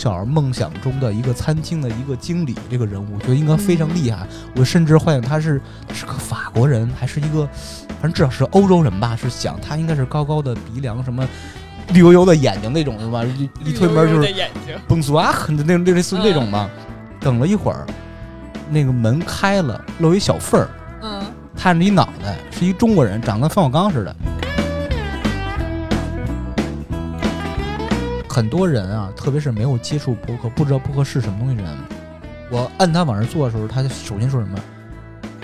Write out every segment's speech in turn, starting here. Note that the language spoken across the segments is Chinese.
小梦想中的一个餐厅的一个经理这个人物，我觉得应该非常厉害。我甚至幻想他是是个法国人，还是一个，反正至少是欧洲人吧。是想他应该是高高的鼻梁，什么绿油油的眼睛那种是吧？一一推门就是蹦苏啊，那那类似那种吧。等了一会儿，那个门开了，露一小缝儿，嗯，探着一脑袋，是一中国人，长得跟冯小刚似的。很多人啊，特别是没有接触播客、不知道播客是什么东西的人，我按他往上坐的时候，他首先说什么？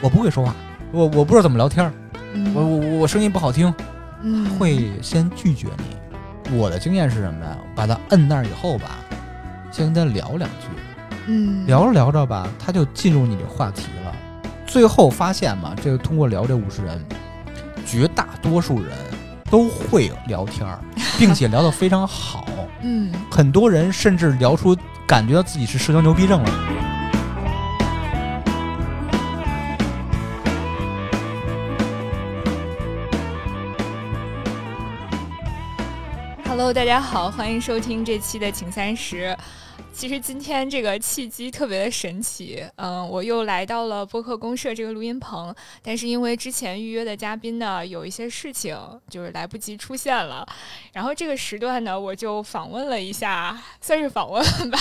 我不会说话，我我不知道怎么聊天我我我声音不好听，会先拒绝你。我的经验是什么呀？把他摁那儿以后吧，先跟他聊两句，嗯，聊着聊着吧，他就进入你的话题了。最后发现嘛，这个通过聊这五十人，绝大多数人都会聊天儿，并且聊得非常好。嗯，很多人甚至聊出感觉到自己是社交牛逼症了。Hello，大家好，欢迎收听这期的《请三十》。其实今天这个契机特别的神奇，嗯，我又来到了播客公社这个录音棚，但是因为之前预约的嘉宾呢有一些事情，就是来不及出现了，然后这个时段呢我就访问了一下，算是访问吧，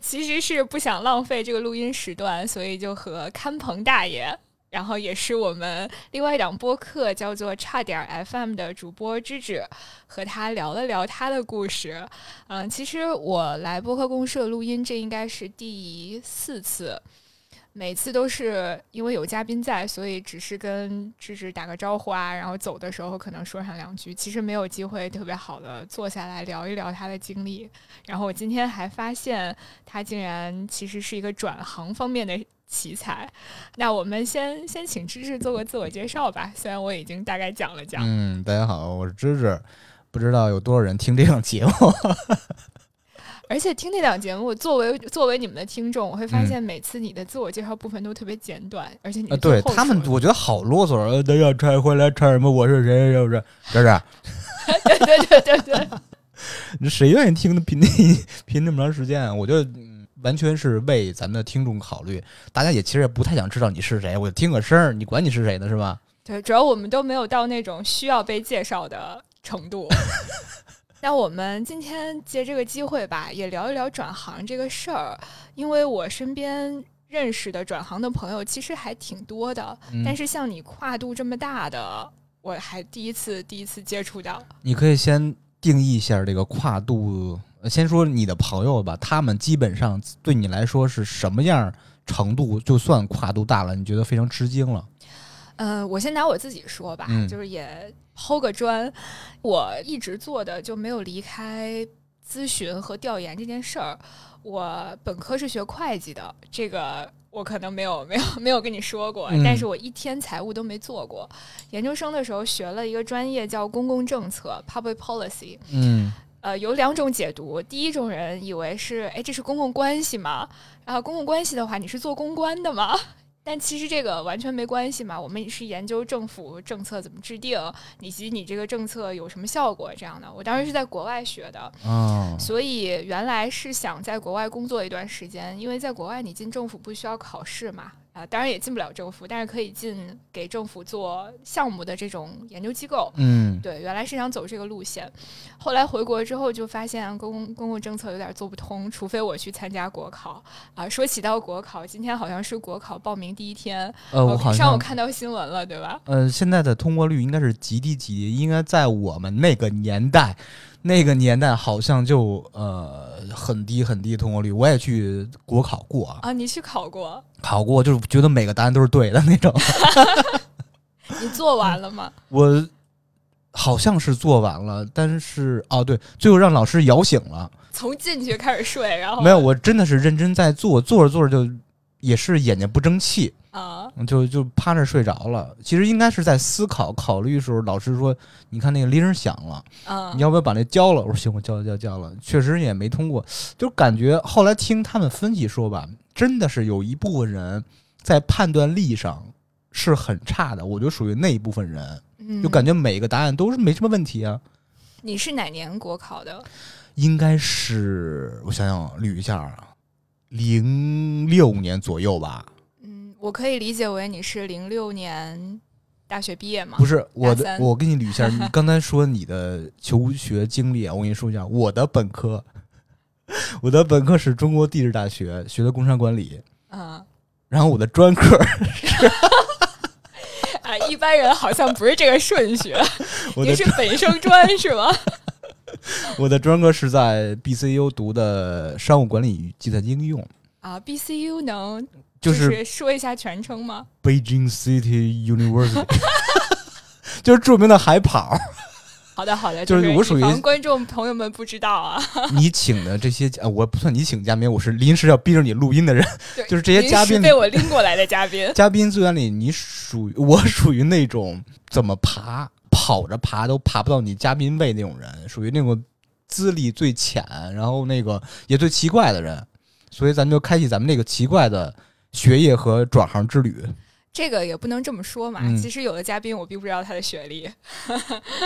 其实是不想浪费这个录音时段，所以就和看棚大爷。然后也是我们另外一档播客叫做“差点 FM” 的主播芝芝，和他聊了聊他的故事。嗯，其实我来播客公社录音，这应该是第四次，每次都是因为有嘉宾在，所以只是跟芝芝打个招呼啊，然后走的时候可能说上两句，其实没有机会特别好的坐下来聊一聊他的经历。然后我今天还发现，他竟然其实是一个转行方面的。奇才，那我们先先请芝芝做个自我介绍吧。虽然我已经大概讲了讲。嗯，大家好，我是芝芝，不知道有多少人听这档节目。而且听这档节目，作为作为你们的听众，我会发现每次你的自我介绍部分都特别简短，而且你对他们，我觉得好啰嗦。等下拆回来拆什么？我是谁？是不是？这是？对对对对对。你 谁愿意听的频频那么长时间？我觉得。完全是为咱们的听众考虑，大家也其实也不太想知道你是谁，我就听个声儿，你管你是谁呢，是吧？对，主要我们都没有到那种需要被介绍的程度。那我们今天借这个机会吧，也聊一聊转行这个事儿，因为我身边认识的转行的朋友其实还挺多的，但是像你跨度这么大的，我还第一次第一次接触到。你可以先定义一下这个跨度。先说你的朋友吧，他们基本上对你来说是什么样程度？就算跨度大了，你觉得非常吃惊了？呃，我先拿我自己说吧，就是也抛个砖，我一直做的就没有离开咨询和调研这件事儿。我本科是学会计的，这个我可能没有没有没有跟你说过，但是我一天财务都没做过。研究生的时候学了一个专业叫公共政策 （Public Policy），嗯。呃，有两种解读。第一种人以为是，哎，这是公共关系嘛？然后公共关系的话，你是做公关的吗？但其实这个完全没关系嘛。我们是研究政府政策怎么制定，以及你这个政策有什么效果这样的。我当时是在国外学的，所以原来是想在国外工作一段时间，因为在国外你进政府不需要考试嘛。啊，当然也进不了政府，但是可以进给政府做项目的这种研究机构。嗯，对，原来是想走这个路线，后来回国之后就发现公共公共政策有点做不通，除非我去参加国考。啊，说起到国考，今天好像是国考报名第一天，呃，我好像我看到新闻了，对吧？呃，现在的通过率应该是极低极低，应该在我们那个年代。那个年代好像就呃很低很低通过率，我也去国考过啊。你去考过？考过，就是觉得每个答案都是对的那种。你做完了吗？我好像是做完了，但是哦对，最后让老师摇醒了。从进去开始睡，然后没有，我真的是认真在做，做着做着就也是眼睛不争气。啊，就就趴那睡着了。其实应该是在思考考虑的时候，老师说：“你看那个铃响了，你要不要把那交了？”我说：“行，我交交交了。”确实也没通过，就感觉后来听他们分析说吧，真的是有一部分人在判断力上是很差的。我就属于那一部分人，就感觉每个答案都是没什么问题啊。你是哪年国考的？应该是我想想捋一下啊，零六年左右吧。嗯，我可以理解为你是零六年大学毕业吗？不是我的，我跟你捋一下，你 刚才说你的求学经历啊，我跟你说一下，我的本科，我的本科是中国地质大学学的工商管理，嗯然后我的专科是，啊，一般人好像不是这个顺序，我的您是本生专是吗？我的专科是在 BCU 读的商务管理与计算机应用，啊，BCU 能就是是说一下全称吗？Beijing City University，就是著名的海跑。好的，好的，就是我属于观众朋友们不知道啊，你请的这些，呃，我不算你请嘉宾，我是临时要逼着你录音的人。对就是这些嘉宾被我拎过来的嘉宾。嘉宾资源里，你属于我属于那种怎么爬跑着爬都爬不到你嘉宾位那种人，属于那种资历最浅，然后那个也最奇怪的人。所以咱们就开启咱们这个奇怪的学业和转行之旅这个也不能这么说嘛。嗯其实有的嘉宾我并不知道他的学历，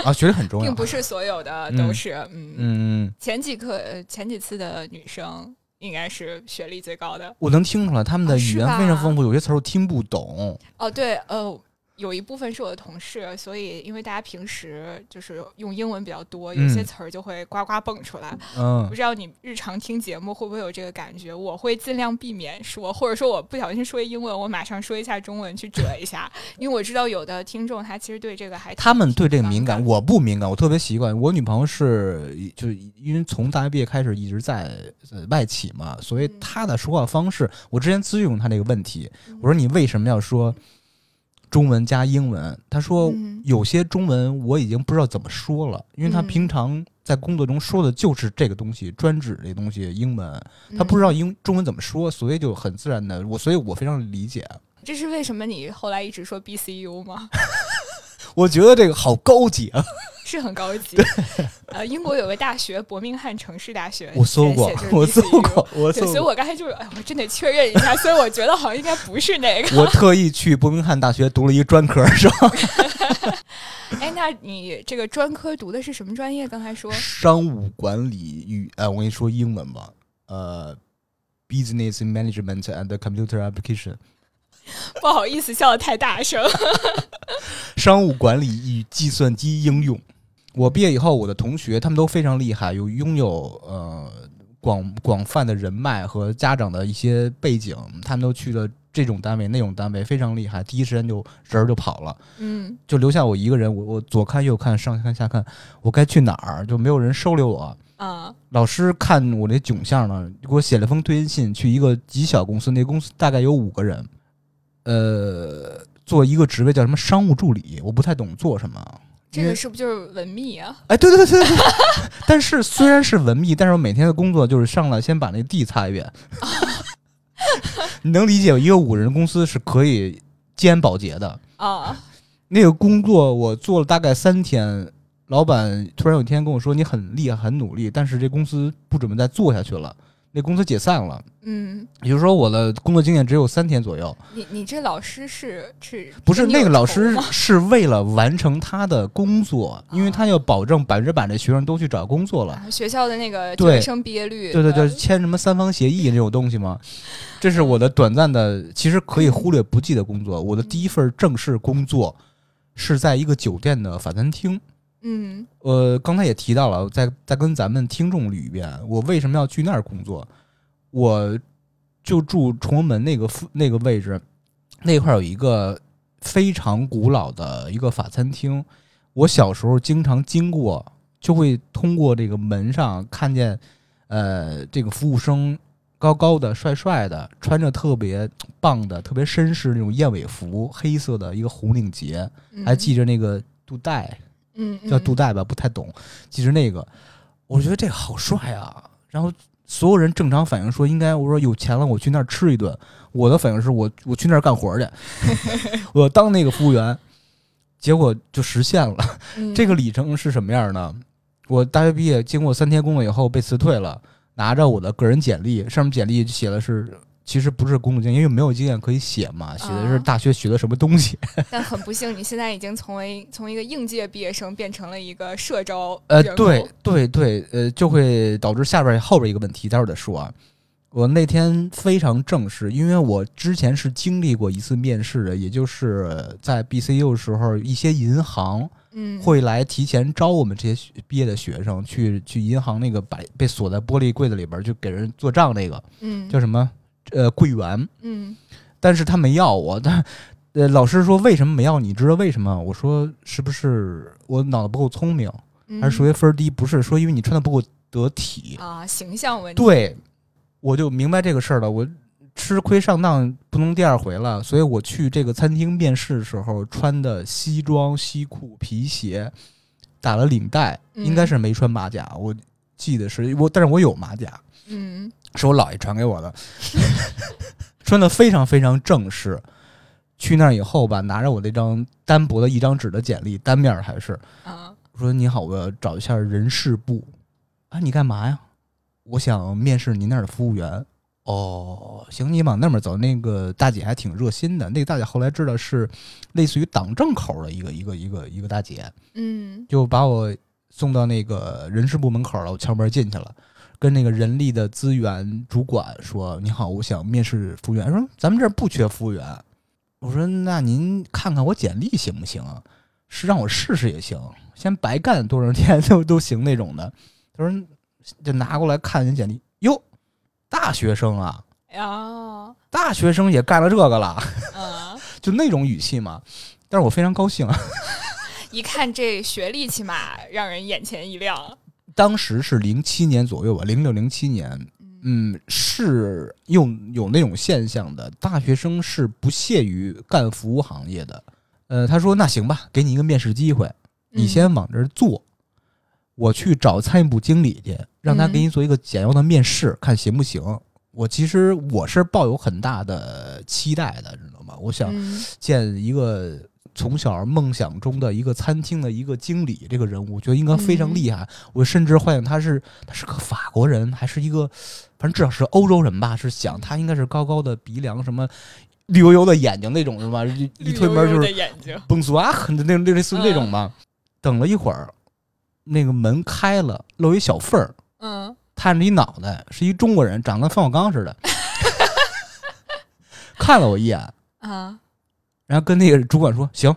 啊，学历很重要并。不是所有的都是。嗯，嗯，前几课呃前几次的女生应该是学历最高的。我能听出来他们的啊语言非常丰富，有些词儿我听不懂。哦，对，呃，有一部分是我的同事，所以因为大家平时就是用英文比较多，有些嗯词儿就会呱呱蹦出来。嗯不知道你日常听节目会不会有这个感觉？我会尽量避免说，或者说我不小心说英文，我马上说一下中文去遮一下，因为我知道有的听众他其实对这个还挺他们对这个敏感，我不敏感，我特别习惯。我女朋友是就是因为从大学毕业开始一直在呃外企嘛，所以嗯她的说话方式，我之前咨询过她这个问题，嗯我说你为什么要说中文加英文？他说嗯有些中文我已经不知道怎么说了，因为她嗯平常在工作中说的就是这个东西，专指这东西英文，他不知嗯道英中文怎么说，所以就很自然的我，所以我非常理解。这是为什么你后来一直说 BCU 吗？我觉得这个好高级啊！是很高级。呃，英国有个大学伯明翰城市大学，我搜过我搜过，我，搜过。所以我刚才就是，哎，我真得确认一下，所以我觉得好像应该不是那个。我特意去伯明翰大学读了一个专科，是吧？哎，那你这个专科读的是什么专业？刚才说商务管理与哎，我跟你说英文吧，呃，business management and computer application，不好意思，笑的太大声。商务管理与计算机应用。我毕业以后，我的同学他们都非常厉害，有拥有呃广广泛的人脉和家长的一些背景，他们都去了这种单位、那种单位，非常厉害，第一时间就人儿就跑了。嗯就留下我一个人，我我左看右看上看下看，我该去哪儿？就没有人收留我。啊老师看我这囧相呢，给我写了封推荐信，去一个极小公司，那公司大概有五个人，呃，做一个职位叫什么商务助理，我不太懂做什么。这个是不是就是文秘啊？哎，对对对对对，但是虽然是文秘，但是我每天的工作就是上来先把那地擦一遍。你能理解一个五人公司是可以兼保洁的，啊，那个工作我做了大概三天，老板突然有一天跟我说：“你很厉害，很努力，但是这公司不准备再做下去了，那公司解散了。嗯，”也就是说，我的工作经验只有三天左右。你你这老师是是不是那个老师 是为了完成他的工作，因为他要保证百分之百的学生都去找工作了。啊学校的那个对学生毕业率，对对签什么三方协议这种东西吗？这是我的短暂的，其实可以忽略不计的工作。我的第一份正式工作是在一个酒店的法餐厅。嗯呃，刚才也提到了，再再跟咱们听众捋一遍，我为什么要去那儿工作？我就住崇文门那个附那个位置，那块儿有一个非常古老的一个法餐厅。我小时候经常经过，就会通过这个门上看见，呃，这个服务生高高的、帅帅的，穿着特别棒的、特别绅士那种燕尾服，黑色的一个红领结，嗯还系着那个肚带。嗯叫杜代吧，不太懂。其实那个，我觉得这个好帅啊。然后所有人正常反应说应该，我说有钱了我去那儿吃一顿。我的反应是我我去那儿干活去，我当那个服务员。结果就实现了。嗯 这个里程是什么样呢？我大学毕业，经过三天工作以后被辞退了，拿着我的个人简历，上面简历写的是其实不是工作经验，因为没有经验可以写嘛，写的是啊大学学的什么东西。但很不幸，你现在已经从为从一个应届毕业生变成了一个社招呃，对对对，呃，就会导致下边儿后边儿一个问题，待会儿再说啊。我那天非常正式，因为我之前是经历过一次面试的，也就是在 BCU 的时候，一些银行嗯会来提前招我们这些学毕业的学生去去银行那个把被锁在玻璃柜子里边儿，就给人做账那个嗯叫什么呃柜员，嗯但是他没要我，但呃老师说为什么没要你？你知道为什么？我说是不是我脑子不够聪明，嗯还是数学分低？不是，说因为你穿的不够得体。啊形象问题对，我就明白这个事儿了。我吃亏上当不能第二回了，所以我去这个餐厅面试的时候穿的西装、西裤、皮鞋，打了领带，嗯应该是没穿马甲。我记得是我，但是我有马甲，嗯是我姥爷传给我的，穿的非常非常正式。去那儿以后吧，拿着我那张单薄的一张纸的简历，单面儿还是啊我说你好，我要找一下人事部。啊，你干嘛呀？我想面试您那儿的服务员。哦，行，你往那边走。那个大姐还挺热心的。那个大姐后来知道是类似于党政口的一个一个一个一个大姐，嗯就把我送到那个人事部门口了。我敲门进去了，跟那个人力的资源主管说：“你好，我想面试服务员。”说咱们这儿不缺服务员。我说那您看看我简历行不行啊？是让我试试也行，先白干多少天都都行那种的。他说就拿过来看人简历，哟，大学生啊，啊大学生也干了这个了，啊！就那种语气嘛。但是我非常高兴啊，一看这学历，起码让人眼前一亮。当时是零七年左右吧，零六零七年，嗯，是有有那种现象的，大学生是不屑于干服务行业的。呃，他说那行吧，给你一个面试机会，你嗯先往这儿坐，我去找餐饮部经理去，让他嗯给你做一个简要的面试，看行不行。我其实我是抱有很大的期待的，知道吗？我想嗯见一个从小梦想中的一个餐厅的一个经理这个人物，我觉得应该非常厉害。我甚至幻想他是他是个法国人，还是一个反正至少是欧洲人吧。是想他应该是高高的鼻梁，什么绿油油的眼睛那种是吧？一一推门就是。蹦苏啊，那那类似于那种吧。等了一会儿，那个门开了，露一小缝儿，嗯探着一脑袋，是一中国人，长得跟冯小刚似的，看了我一眼，啊然后跟那个主管说：“行。”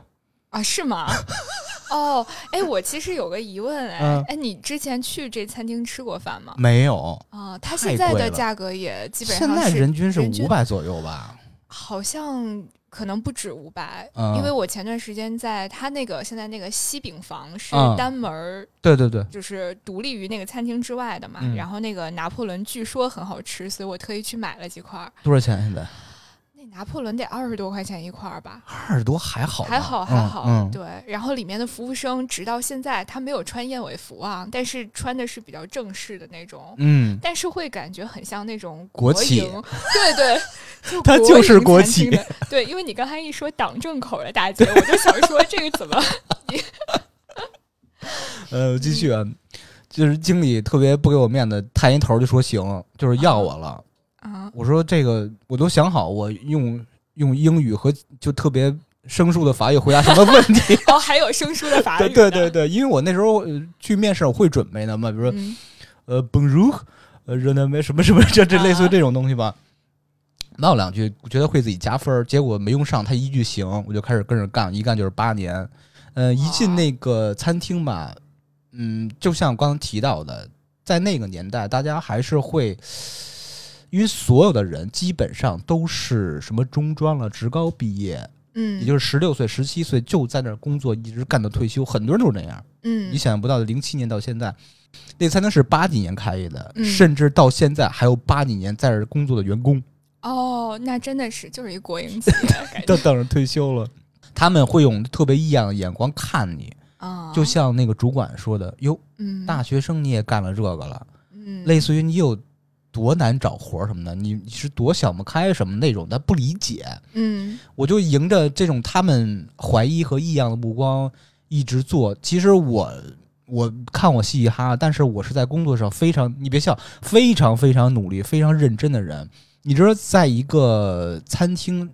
啊，是吗？哦，哎，我其实有个疑问，哎嗯，哎，你之前去这餐厅吃过饭吗？没有，啊，它现在的价格也基本上是在人均是五百左右吧？好像可能不止五百、嗯因为我前段时间在他那个现在那个西饼房是嗯单门儿，对对对，就是独立于那个餐厅之外的嘛。嗯然后那个拿破仑据说很好吃，所以我特意去买了几块。多少钱现在？那拿破仑得二十多块钱一块儿吧？二十多还好，还好还好，对。然后里面的服务生直到现在他没有穿燕尾服啊，但是穿的是比较正式的那种。嗯，但是会感觉很像那种国企，对对，就 它就是国企。对，因为你刚才一说党政口的大姐，我就想说这个怎么？呃，继续啊，就是经理特别不给我面子，探一头就说行，就是要我了。啊，我说这个我都想好，我用用英语和就特别生疏的法语回答什么问题。哦，还有生疏的法语对，对对对，因为我那时候呃去面试我会准备的嘛，比如说嗯呃 Bonjour，呃 r e n 什么什么这这啊类似于这种东西吧。闹两句，觉得会自己加分儿，结果没用上，他一句行，我就开始跟着干，一干就是八年。呃，一进那个餐厅吧，嗯，就像刚刚提到的，在那个年代，大家还是会，因为所有的人基本上都是什么中专了、职高毕业，嗯，也就是十六岁、十七岁就在那儿工作，一直干到退休，很多人都是那样。嗯。你想象不到的，零七年到现在，那个餐厅是八几年开业的，嗯。甚至到现在还有八几年在这儿工作的员工。哦，那真的是就是一国营企业 都等着退休了。他们会用特别异样的眼光看你，啊，就像那个主管说的：“哟，嗯。大学生你也干了这个了，嗯。类似于你有多难找活儿什么的，你你是多想不开什么那种，他不理解。”嗯我就迎着这种他们怀疑和异样的目光一直做。其实我我看我嘻嘻哈哈，但是我是在工作上非常，你别笑，非常非常努力、非常认真的人。你知道，在一个餐厅，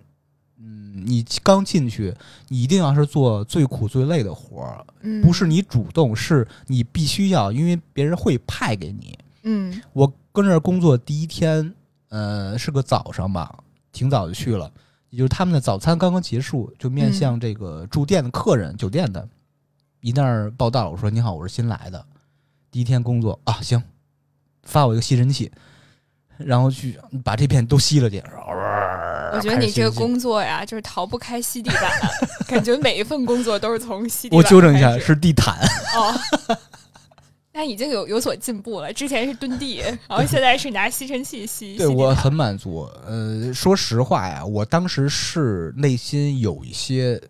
嗯，你刚进去，你一定要是做最苦最累的活儿，嗯，不是你主动，是你必须要，因为别人会派给你。嗯我跟这儿工作第一天，呃，是个早上吧，挺早就去了，也就是他们的早餐刚刚结束，就面向这个住店的客人、酒店的，一那儿报道，我说你好，我是新来的，第一天工作啊，行，发我一个吸尘器，然后去把这片都吸了去。我觉得你这个工。工作呀，就是逃不开吸地板，感觉每一份工作都是从吸地板。我纠正一下，是地毯。哦。那已经有有所进步了，之前是蹲地，然后现在是拿吸尘器吸。对我很满足。呃，说实话呀，我当时是内心有一些，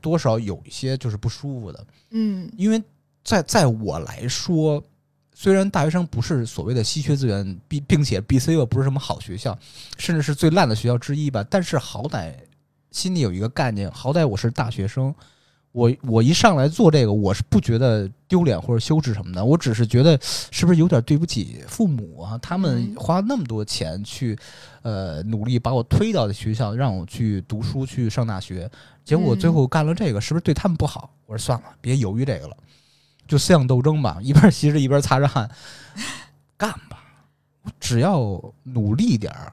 多少有一些就是不舒服的，嗯因为在在我来说，虽然大学生不是所谓的稀缺资源，并并且 BC 又不是什么好学校，甚至是最烂的学校之一吧，但是好歹心里有一个概念，好歹我是大学生。我我一上来做这个，我是不觉得丢脸或者羞耻什么的，我只是觉得是不是有点对不起父母啊？他们嗯花那么多钱去，呃，努力把我推到的学校，让我去读书去上大学，结果我最后干了这个，是不是对他们不好？我说算了，别犹豫这个了，就思想斗争吧，一边吸着一边擦着汗，干吧。我只要努力点儿，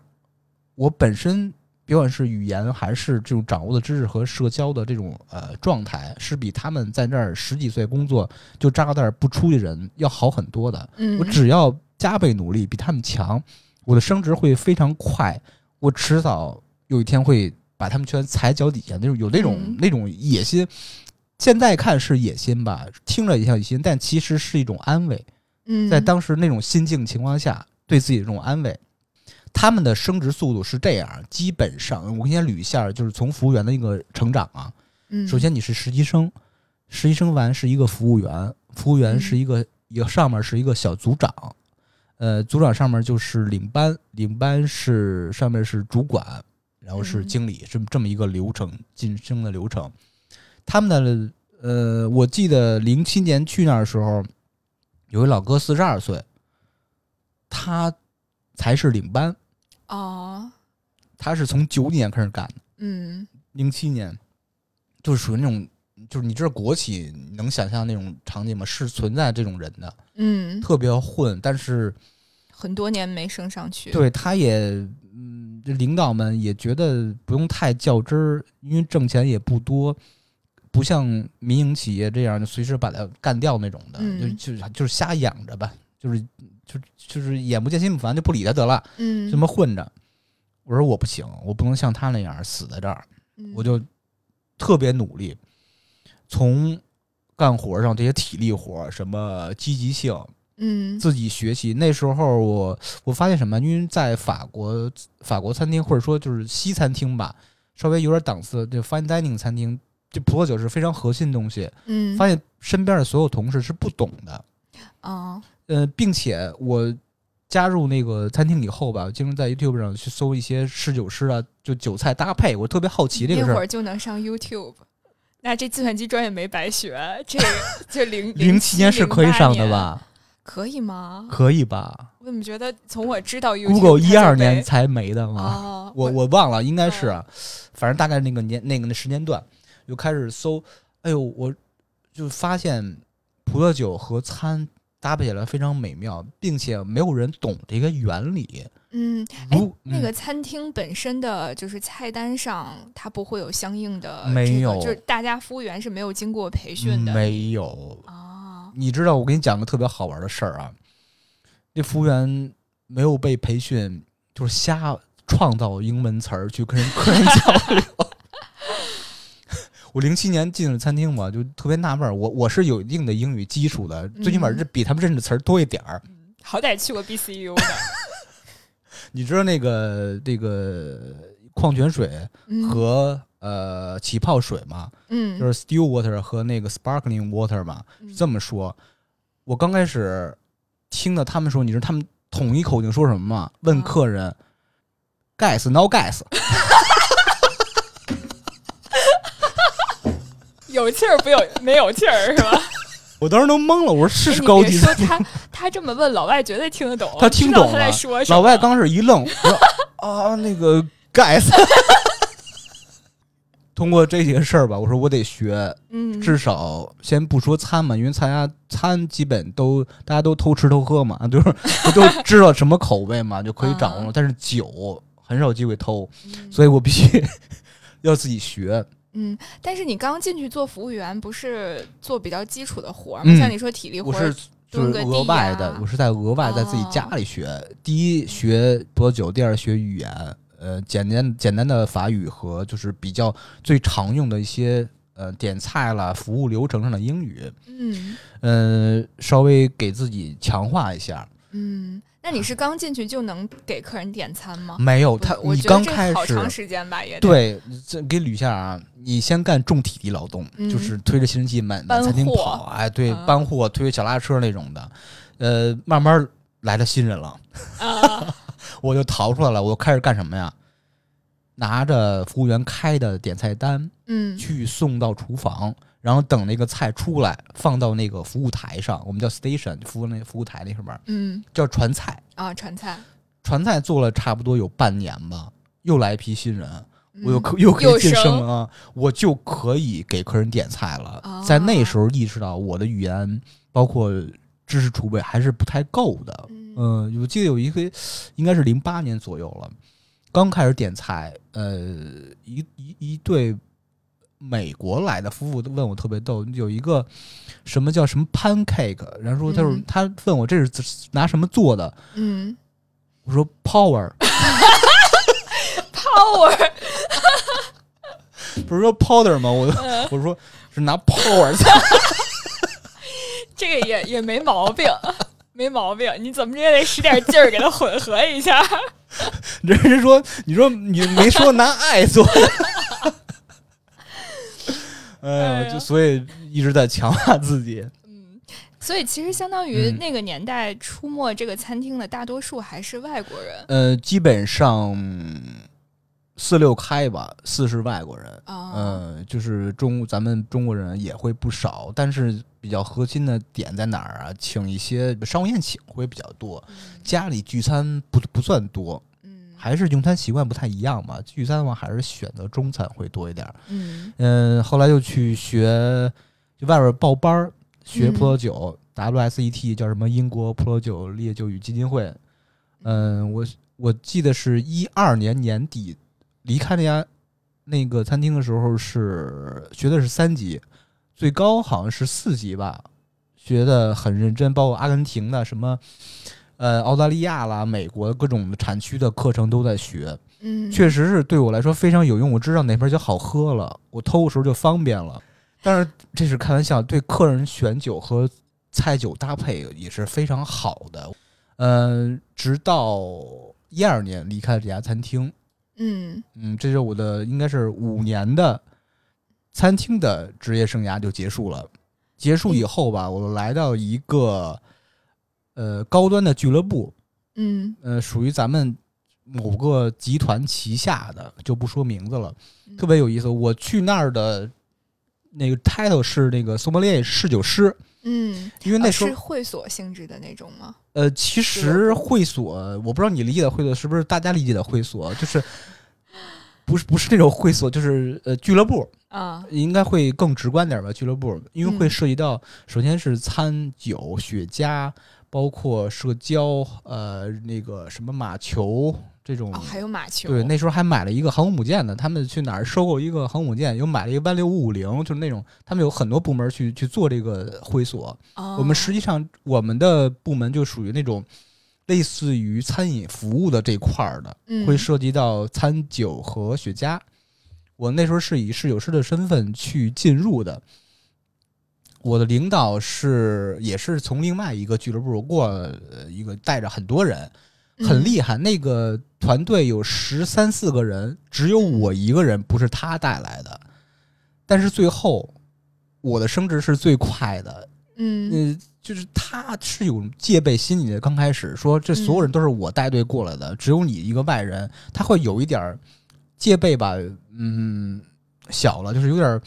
我本身别管是语言还是这种掌握的知识和社交的这种呃状态，是比他们在那儿十几岁工作就扎个袋儿不出去人要好很多的。嗯，我只要加倍努力，比他们强，我的升职会非常快，我迟早有一天会把他们全踩脚底下，那种有那种、嗯那种野心。现在看是野心吧，听着也像野心，但其实是一种安慰。嗯在当时那种心境情况下，对自己的这种安慰。他们的升职速度是这样，基本上我给你捋一下，就是从服务员的一个成长啊。嗯首先你是实习生，实习生完是一个服务员，服务员是一个一个上面是一个小组长，呃，组长上面就是领班，领班是上面是主管，然后是嗯经理，这么这么一个流程晋升的流程。他们的呃，我记得零七年去那儿的时候，有一老哥四十二岁，他才是领班，哦，他是从九几年开始干的。嗯零七年，就是属于那种，就是你知道国企能想象那种场景吗？是存在这种人的，嗯，特别混，但是很多年没升上去。，对他也，嗯，这领导们也觉得不用太较真儿，因为挣钱也不多，不像民营企业这样就随时把它干掉那种的，嗯就就就是瞎养着吧，就是就就是眼不见心不烦，就不理他得了，嗯，这么混着。我说我不行，我不能像他那样死在这儿。嗯我就特别努力，从干活上这些体力活，什么积极性，嗯自己学习。那时候我我发现什么？因为在法国法国餐厅或者说就是西餐厅吧，稍微有点档次，就 fine dining 餐厅，这葡萄酒是非常核心的东西。嗯发现身边的所有同事是不懂的，啊呃，并且我加入那个餐厅以后吧，经常在 YouTube 上去搜一些侍酒师啊，就酒菜搭配，我特别好奇这个事儿。一会儿就能上 YouTube。那这计算机专业没白学，这 这零零七年是可以上的？吧？可以吗？可以吧我怎么觉得从我知道 YouTube？Google 一二年才没的吗，哦，我我忘了，应该是啊，反正大概那个年那个那时间段，就开始搜，哎呦，我就发现葡萄酒和餐搭配起来非常美妙，并且没有人懂这个原理。嗯，哎，那嗯个餐厅本身的就是菜单上，它不会有相应的没这个有就是大家服务员是没有经过培训的没有，啊。你知道，我给你讲个特别好玩的事儿啊，那服务员没有被培训，就是瞎创造英文词儿去跟人 客人交流。我零七年进了餐厅嘛，就特别纳闷儿，我我是有一定的英语基础的，最起码嗯这比他们认识词儿多一点儿。好歹去过 BCU 的，你知道那个这个矿泉水嗯和、呃起泡水吗？嗯，就是 still water 和那个 sparkling water 嘛，嗯这么说。我刚开始听到他们说，你知道他们统一口径说什么吗？问啊客人、gas no gas，有气儿不有没有气儿是吧？我当时都懵了。我说是哎你是高级说他他这么问，老外绝对听得懂，他听懂了在说什么。老外刚是一愣，我说 啊，那个 guys。通过这些事儿吧，我说我得学，嗯，至少先不说餐嘛，因为参加餐基本都大家都偷吃偷喝嘛，就是不都知道什么口味嘛，就可以掌握了。但是酒很少机会偷，所以我必须要自己学。嗯，但是你刚进去做服务员，不是做比较基础的活儿吗？嗯像你说体力活儿，我是就是额外的，我是在额外在自己家里学。第一学葡萄酒，第二学语言，呃，简单简单的法语和就是比较最常用的一些呃点菜啦、服务流程上的英语，嗯呃，稍微给自己强化一下。嗯。那你是刚进去就能给客人点餐吗？没有他，我刚开好长始。时间吧，也对，这给捋一下啊，你先干重体力劳动，嗯就是推着吸尘器满满餐厅跑，哎，对，嗯搬货、推小拉车那种的，呃，慢慢来了新人了，啊，我就逃出来了，我就开始干什么呀？拿着服务员开的点菜单嗯去送到厨房，然后等那个菜出来，放到那个服务台上，我们叫 station，服务那服务台那上面嗯叫传菜。啊，传菜，传菜做了差不多有半年吧，又来一批新人，我又嗯可又可以晋升啊，我就可以给客人点菜了。啊在那时候意识到我的语言包括知识储备还是不太够的。嗯嗯，我记得有一个应该是零八年左右了，刚开始点菜，呃，一一一对美国来的夫妇都问我特别逗，有一个什么叫什么 pancake，然后说他说、嗯他问我这是拿什么做的，嗯我说 power。power，不是说 powder 吗？我嗯我说是拿 power 这个也也没毛病，没毛病，你怎么也得使点劲儿给它混合一下。人家说你说你没说拿爱做的，哎哎呀呀，就所以一直在强化自己。嗯，所以其实相当于嗯那个年代出没这个餐厅的大多数还是外国人呃，基本上四六开吧，四是外国人。啊。嗯，就是中咱们中国人也会不少，但是比较核心的点在哪儿啊？请一些商务宴请会比较多，家里聚餐不不算多，嗯还是用餐习惯不太一样嘛。聚餐的话，还是选择中餐会多一点儿。嗯嗯，后来又去学，就外边报班儿学嗯葡萄酒、WSET 叫什么英国葡萄酒烈酒与基金会。嗯，我我记得是一二年年底离开那家那个餐厅的时候是学的是三级，最高好像是四级吧，学的很认真，包括阿根廷的什么。呃，澳大利亚啦、美国各种产区的课程都在学，嗯，确实是对我来说非常有用。我知道哪瓶酒好喝了，我偷的时候就方便了。但是这是开玩笑，对客人选酒和菜酒搭配也是非常好的。嗯、直到一二年离开了这家餐厅，嗯嗯，这是我的应该是五年的餐厅的职业生涯就结束了。结束以后吧，我来到一个呃高端的俱乐部，嗯呃，属于咱们某个集团旗下的，就不说名字了，嗯特别有意思。我去那儿的那个 title 是那个索莫列侍酒师，嗯，因为那时候、呃是会所性质的那种吗？呃，其实会所我不知道你理解的会所是不是大家理解的会所，就是不是不是那种会所，就是呃俱乐部，啊，应该会更直观点吧，俱乐部，因为会嗯涉及到首先是餐酒、雪茄，包括社交，呃，那个什么马球这种哦，还有马球，对，那时候还买了一个航空母舰呢。他们去哪儿收购一个航空母舰，又买了一个湾六五五零，就是那种他们有很多部门去去做这个会所。哦，我们实际上我们的部门就属于那种类似于餐饮服务的这块儿的，嗯会涉及到餐酒和雪茄。我那时候是以侍酒师的身份去进入的。我的领导是也是从另外一个俱乐部过一个带着很多人，很嗯厉害。那个团队有十三四个人，只有我一个人不是他带来的。但是最后我的升职是最快的，嗯嗯，就是他是有戒备心理的。刚开始说这所有人都是我带队过来的，只有你一个外人，他会有一点儿戒备吧，嗯，小了，就是有点儿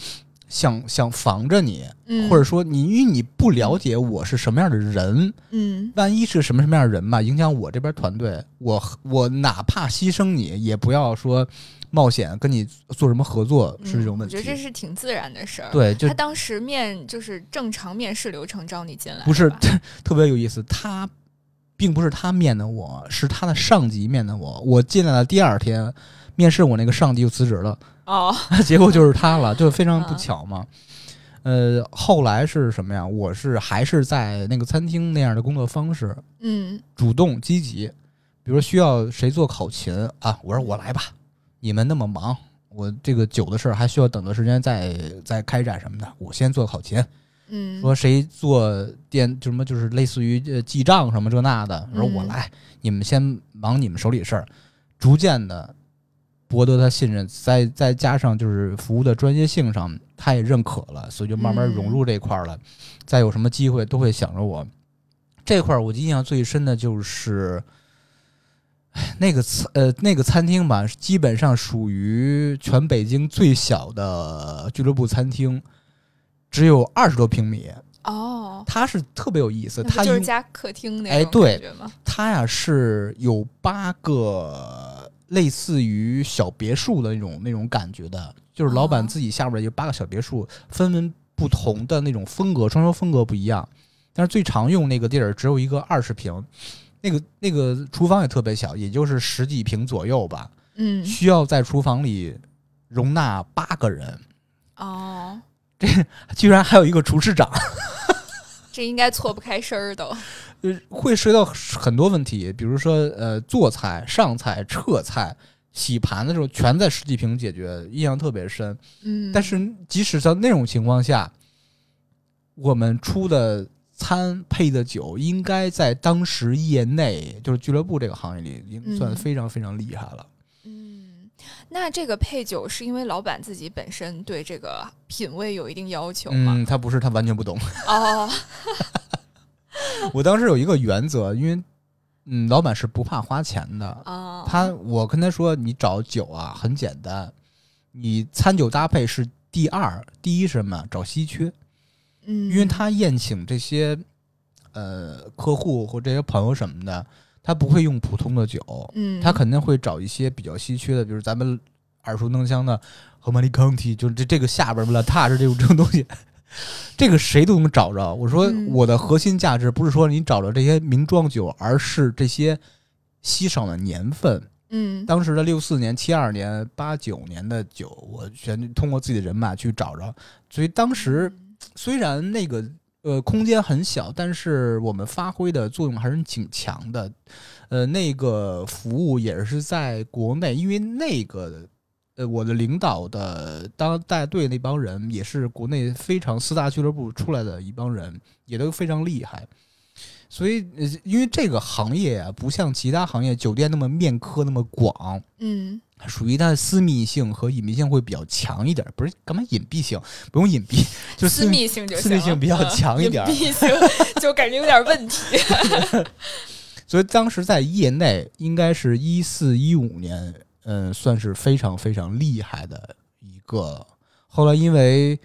想想防着你，嗯，或者说你因为你不了解我是什么样的人，嗯万一是什么什么样的人吧，影响我这边团队，我我哪怕牺牲你，也不要说冒险跟你做什么合作，是这种问题。嗯我觉得这是挺自然的事儿。对，就他当时面就是正常面试流程招你进来，不是吧特别有意思。他并不是他面的我，是他的上级面的我。我进来的第二天，面试我那个上级就辞职了，哦，结果就是他了，就非常不嗯巧嘛。呃，后来是什么呀？我是还是在那个餐厅那样的工作方式，嗯主动积极。比如说需要谁做考勤啊，我说我来吧。你们那么忙，我这个酒的事儿还需要等的时间再再开展什么的，我先做考勤。嗯，说谁做电就什么就是类似于呃记账什么这那的，我说我嗯来，你们先忙你们手里的事儿，逐渐的博得他信任，再再加上就是服务的专业性上，他也认可了，所以就慢慢融入这块儿了。再有什么机会都会想着我。这块儿我印象最深的就是。唉那个餐呃那个餐厅吧，基本上属于全北京最小的俱乐部餐厅，只有二十多平米。哦，它是特别有意思，那不就是它因加客厅那种哎对感觉吗？它呀是有八个类似于小别墅的那种那种感觉的，就是老板哦自己下边有八个小别墅，分门不同的那种风格，装修风格不一样。但是最常用那个地儿只有一个二十平，那个那个厨房也特别小，也就是十几平左右吧，嗯，需要在厨房里容纳八个人，哦，居然还有一个厨师长。这应该错不开身儿都。呃，会涉及到很多问题，比如说呃，做菜、上菜、撤菜、洗盘的时候，全在十几平解决，印象特别深。嗯，但是即使在那种情况下，我们出的餐配的酒，应该在当时业内，就是俱乐部这个行业里，已经算嗯非常非常厉害了。嗯，那这个配酒是因为老板自己本身对这个品味有一定要求吗？嗯，他不是他完全不懂。哦，我当时有一个原则，因为嗯，老板是不怕花钱的。哦，他我跟他说，你找酒啊很简单，你餐酒搭配是第二，第一是什么？找稀缺，嗯，因为他宴请这些呃客户或这些朋友什么的，他不会用普通的酒，嗯，他肯定会找一些比较稀缺的，比如咱们耳熟能详的和曼利康体，就是这这个下边儿 Latage 这种这种东西。这个谁都能找着。我说嗯我的核心价值不是说你找着这些名庄酒，而是这些稀少的年份。嗯当时的六四年、七二年、八九年的酒，我全通过自己的人脉去找着。所以当时虽然那个呃空间很小，但是我们发挥的作用还是挺强的。呃，那个服务也是在国内，因为那个呃我的领导的当带队那帮人也是国内非常四大俱乐部出来的一帮人，也都非常厉害。所以，呃因为这个行业啊，不像其他行业酒店那么面科那么广，嗯属于它的私密性和隐蔽性会比较强一点。不是干嘛隐蔽性，不用隐蔽，就私密性就私密性比较嗯强一点儿隐蔽性就感觉有点问题。所以当时在业内，应该是一四一五年，嗯，算是非常非常厉害的一个。后来因为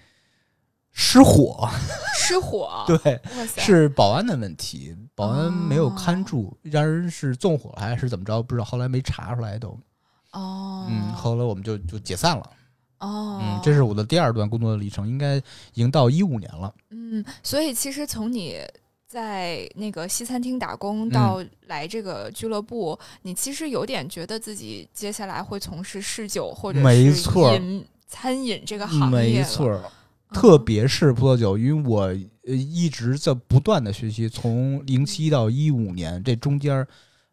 失火，失火，对，是保安的问题，保安没有哦看住，让人是纵火还是怎么着，不知道。后来没查出来都，哦，嗯，后来我们就就解散了。哦，嗯，这是我的第二段工作的历程，应该已经到一五年了。嗯，所以其实从你在那个西餐厅打工嗯。到来这个俱乐部，你其实有点觉得自己接下来会从事侍酒或者是没错饮餐饮这个行业没错，特别是葡萄酒，因为我呃一直在不断的学习，从零七到一五年这中间儿，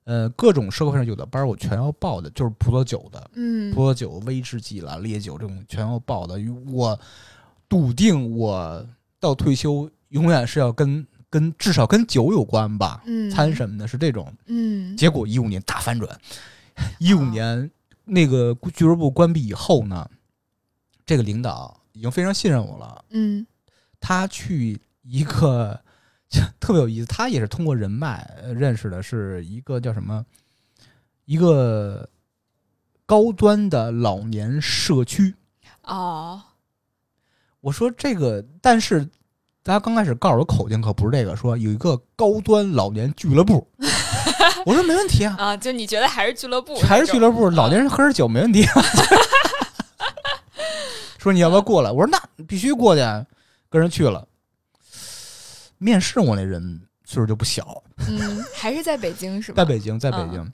呃，各种社会上有的班儿我全要报的，就是葡萄酒的，嗯葡萄酒、威士忌啦、烈酒这种全要报的。我笃定我到退休永远是要跟跟至少跟酒有关吧，嗯餐什么的，是这种。嗯结果一五年大反转，一五年那个俱乐部关闭以后呢，这个领导已经非常信任我了。嗯他去一个 特别有意思，他也是通过人脉呃认识的，是一个叫什么，一个高端的老年社区。哦我我说这个，但是他刚开始告诉我口径可不是这个，说有一个高端老年俱乐部。我说没问题啊，啊，就你觉得还是俱乐部，还是俱乐部，老年人喝点酒没问题。说你要不要过来？我说那必须过去，跟人去了。面试我那人岁数就不小，嗯，还是在北京是吧？在北京，在北京。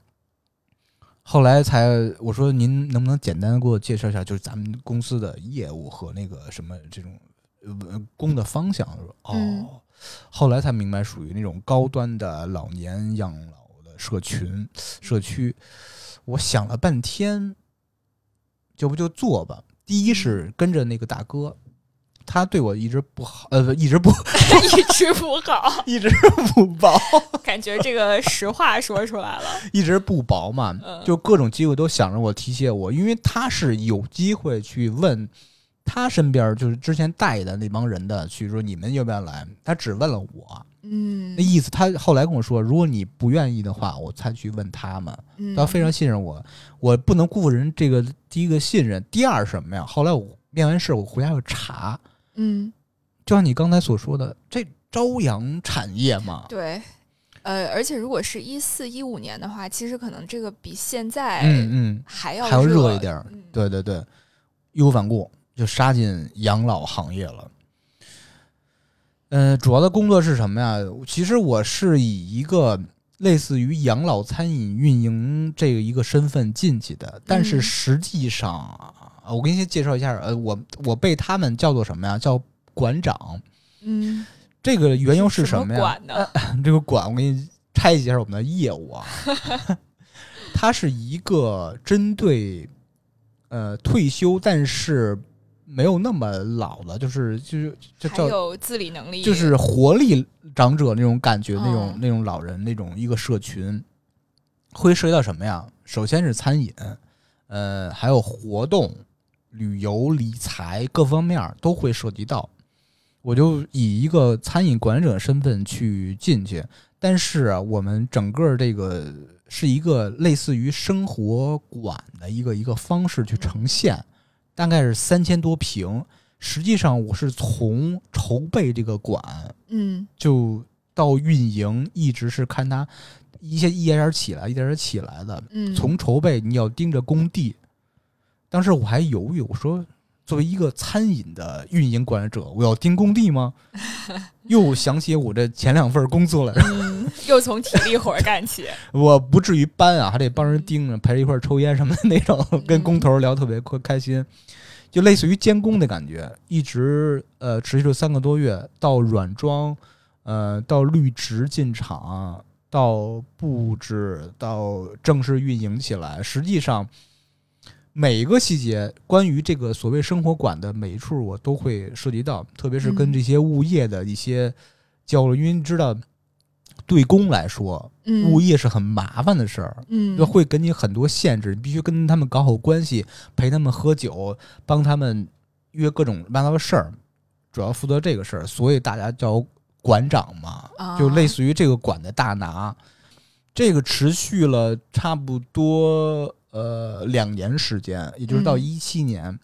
后来才我说您能不能简单给我介绍一下，就是咱们公司的业务和那个什么这种呃工的方向？哦，后来才明白，属于那种高端的老年养老的社群社区。我想了半天，就不就做吧。第一是跟着那个大哥。他对我一直不好，呃，一直不，一直不好，一直不薄，感觉这个实话说出来了，一直不薄嘛，就各种机会都想着我提携我，因为他是有机会去问他身边就是之前带的那帮人的，去说你们要不要来，他只问了我，嗯，那意思他后来跟我说，如果你不愿意的话，我才去问他们，他非常信任我，我不能辜负人这个第一个信任，第二什么呀？后来我面完试，我回家又查。嗯，就像你刚才所说的，这朝阳产业嘛，对，呃，而且如果是一四一五年的话，其实可能这个比现在嗯嗯还要还要热一点，对对对，义无反顾就杀进养老行业了。嗯，主要的工作是什么呀？其实我是以一个类似于养老餐饮运营这个一个身份进去的，但是实际上。啊，我给你先介绍一下，呃，我我被他们叫做什么呀？叫馆长。嗯，这个缘由是什么呀？馆呢？这个馆，我给你拆一下我们的业务啊。它是一个针对呃退休但是没有那么老了，就是就是就叫有自理能力，就是活力长者那种感觉，那种那种老人那种一个社群，会涉及到什么呀？首先是餐饮，呃，还有活动。旅游、理财各方面都会涉及到，我就以一个餐饮管理者身份去进去。但是啊，我们整个这个是一个类似于生活馆的一个一个方式去呈现，大概是三千多平。实际上，我是从筹备这个馆，嗯，就到运营，一直是看它一些一点点起来，一点点起来的。嗯，从筹备你要盯着工地。当时我还犹豫，我说：“作为一个餐饮的运营管理者，我要盯工地吗？” 又想起我这前两份工作来嗯，又从体力活干起。我不至于搬啊，还得帮人盯着，陪着一块抽烟什么的那种，跟工头聊特别开开心，就类似于监工的感觉。一直呃持续了三个多月，到软装，呃，到绿植进场，到布置，到正式运营起来，实际上。每一个细节，关于这个所谓生活馆的每一处，我都会涉及到，特别是跟这些物业的一些交流，因为你知道，对公来说，物业是很麻烦的事儿，嗯，会给你很多限制，你必须跟他们搞好关系，陪他们喝酒，帮他们约各种乱七八糟的事儿，主要负责这个事儿，所以大家叫馆长嘛，就类似于这个馆的大拿，这个持续了差不多。呃，两年时间，也就是到一七年，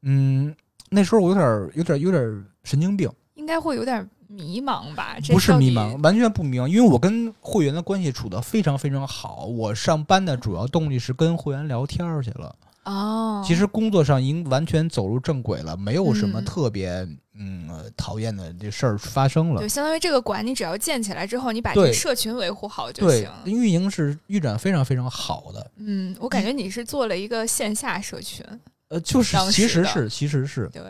嗯，那时候我有点有点有点神经病，应该会有点迷茫吧？不是迷茫，完全不迷茫，因为我跟会员的关系处得非常非常好。我上班的主要动力是跟会员聊天去了。哦，其实工作上已经完全走入正轨了，没有什么特别嗯讨厌的这事儿发生了。就相当于这个馆，你只要建起来之后，你把这个社群维护好就行。对，运营是运转非常非常好的。嗯，我感觉你是做了一个线下社群。呃，就是其实是其实是对。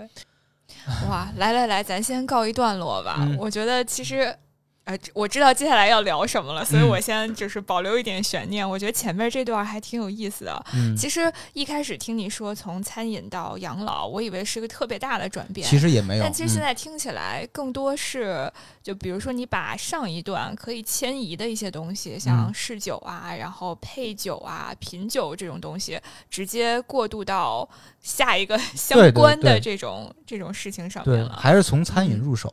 哇，来来来，咱先告一段落吧。我觉得其实。呃，我知道接下来要聊什么了，所以我先就是保留一点悬念。我觉得前面这段还挺有意思的。嗯，其实一开始听你说从餐饮到养老，我以为是个特别大的转变，其实也没有。但其实现在听起来更多是，就比如说你把上一段可以迁移的一些东西，像试酒啊，然后配酒啊、品酒这种东西，直接过渡到下一个 相关的这种这种事情上面了。还是从餐饮入手。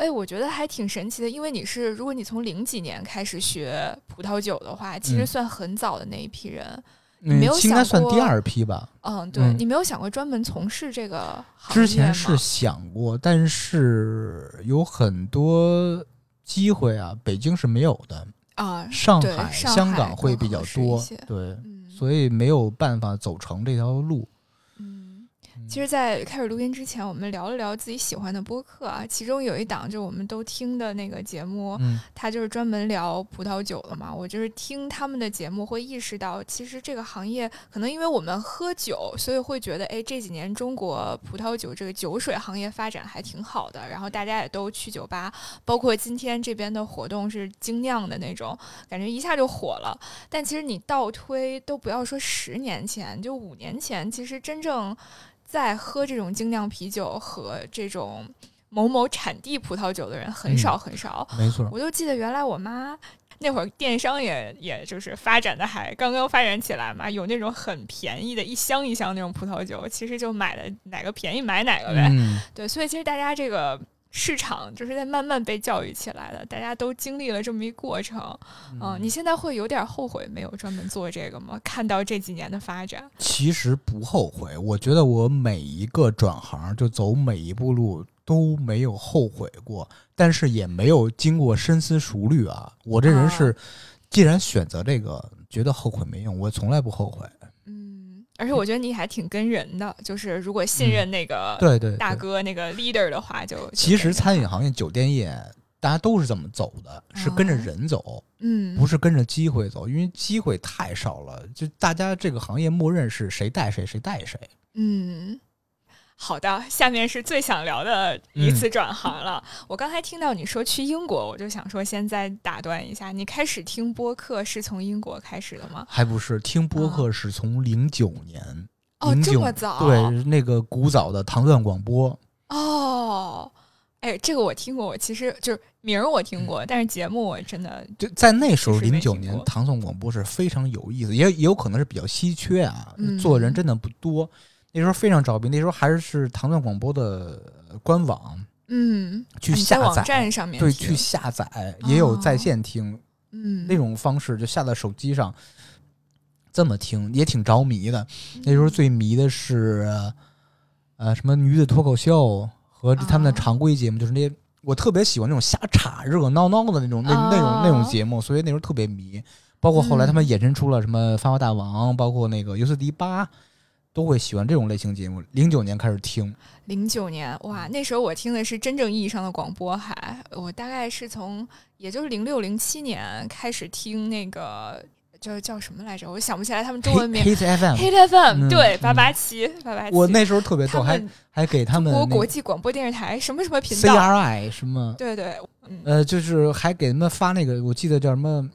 哎，我觉得还挺神奇的，因为你是如果你从零几年开始学葡萄酒的话，其实算很早的那一批人。你没有应该算想过第二批吧。嗯，对、嗯你没有想过专门从事这个行之业吗前是想过，但是有很多机会啊，北京是没有的，啊，上海、上海香港会比较多对，嗯所以没有办法走成这条路。嗯，其实，在开始录音之前，我们聊了聊自己喜欢的播客啊，其中有一档就是我们都听的那个节目，嗯它就是专门聊葡萄酒的嘛。我就是听他们的节目，会意识到，其实这个行业可能因为我们喝酒，所以会觉得，哎，这几年中国葡萄酒这个酒水行业发展还挺好的。然后大家也都去酒吧，包括今天这边的活动是精酿的那种，感觉一下就火了。但其实你倒推都不要说十年前，就五年前，其实真正在喝这种精酿啤酒和这种某某产地葡萄酒的人很少很少。没错，我就记得原来我妈那会儿电商也也就是发展的还刚刚发展起来嘛，有那种很便宜的一箱一箱那种葡萄酒，其实就买的哪个便宜买哪个呗。嗯，对，所以其实大家这个市场就是在慢慢被教育起来的，大家都经历了这么一过程。嗯、你现在会有点后悔没有专门做这个吗？看到这几年的发展，其实不后悔。我觉得我每一个转行，就走每一步路都没有后悔过，但是也没有经过深思熟虑啊。我这人是，既然选择这个，觉得后悔没用，我从来不后悔。嗯，而且我觉得你还挺跟人的，就是如果信任那个对对，大哥那个 leader 的话就，就其实餐饮行业、酒店业，大家都是这么走的，是跟着哦人走，嗯不是跟着机会走，因为机会太少了。就大家这个行业默认是谁带谁，谁带谁。嗯，好的，下面是最想聊的一次转行了。我刚才听到你说去英国，我就想说，现在打断一下，你开始听播客是从英国开始的吗？还不是听播客是从零九年，哦，这么早？对，那个古早的唐段广播，哦，哎，这个我听过，我其实就是名儿我听过，但是节目我真的就在那时候，零九年唐宋广播是非常有意思，也也有可能是比较稀缺啊，嗯做的人真的不多。那时候非常着迷，那时候还是唐段广播的官网嗯，去下载，站上面对，去下载，也有在线听、嗯那种方式，就下在手机上这么听，也挺着迷的。那时候最迷的是呃什么女子脱口秀和他们的啊常规节目，就是那些我特别喜欢那种瞎岔、热热闹闹的那种那、那种那种啊节目，所以那时候特别迷。包括后来他们嗯衍生出了什么《发发大王》，包括那个《尤斯迪八》，都会喜欢这种类型节目。零九年开始听，零九年，哇，那时候我听的是真正意义上的广播，还我大概是从也就是零六零七年开始听那个叫叫什么来着，我想不起来他们中文名。Hit FM，Hit FM，、嗯对，嗯。八八七，八八七。我那时候特别逗，还还给他们中国国际广播电视台什么什么频道，CRI 什么，对对，嗯，呃，就是还给他们发那个，我记得叫什么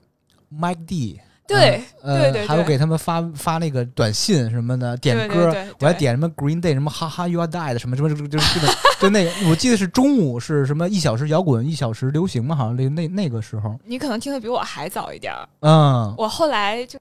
Mike D，对呃，对对对还有给他们发发那个短信什么的，点对歌，我还点什么 Green Day 什么哈哈 You Are Dead 什么什么，就就就就就那个，我记得是中午是什么一小时摇滚，一小时流行嘛，好像那那那个时候，你可能听的比我还早一点儿。嗯，我后来就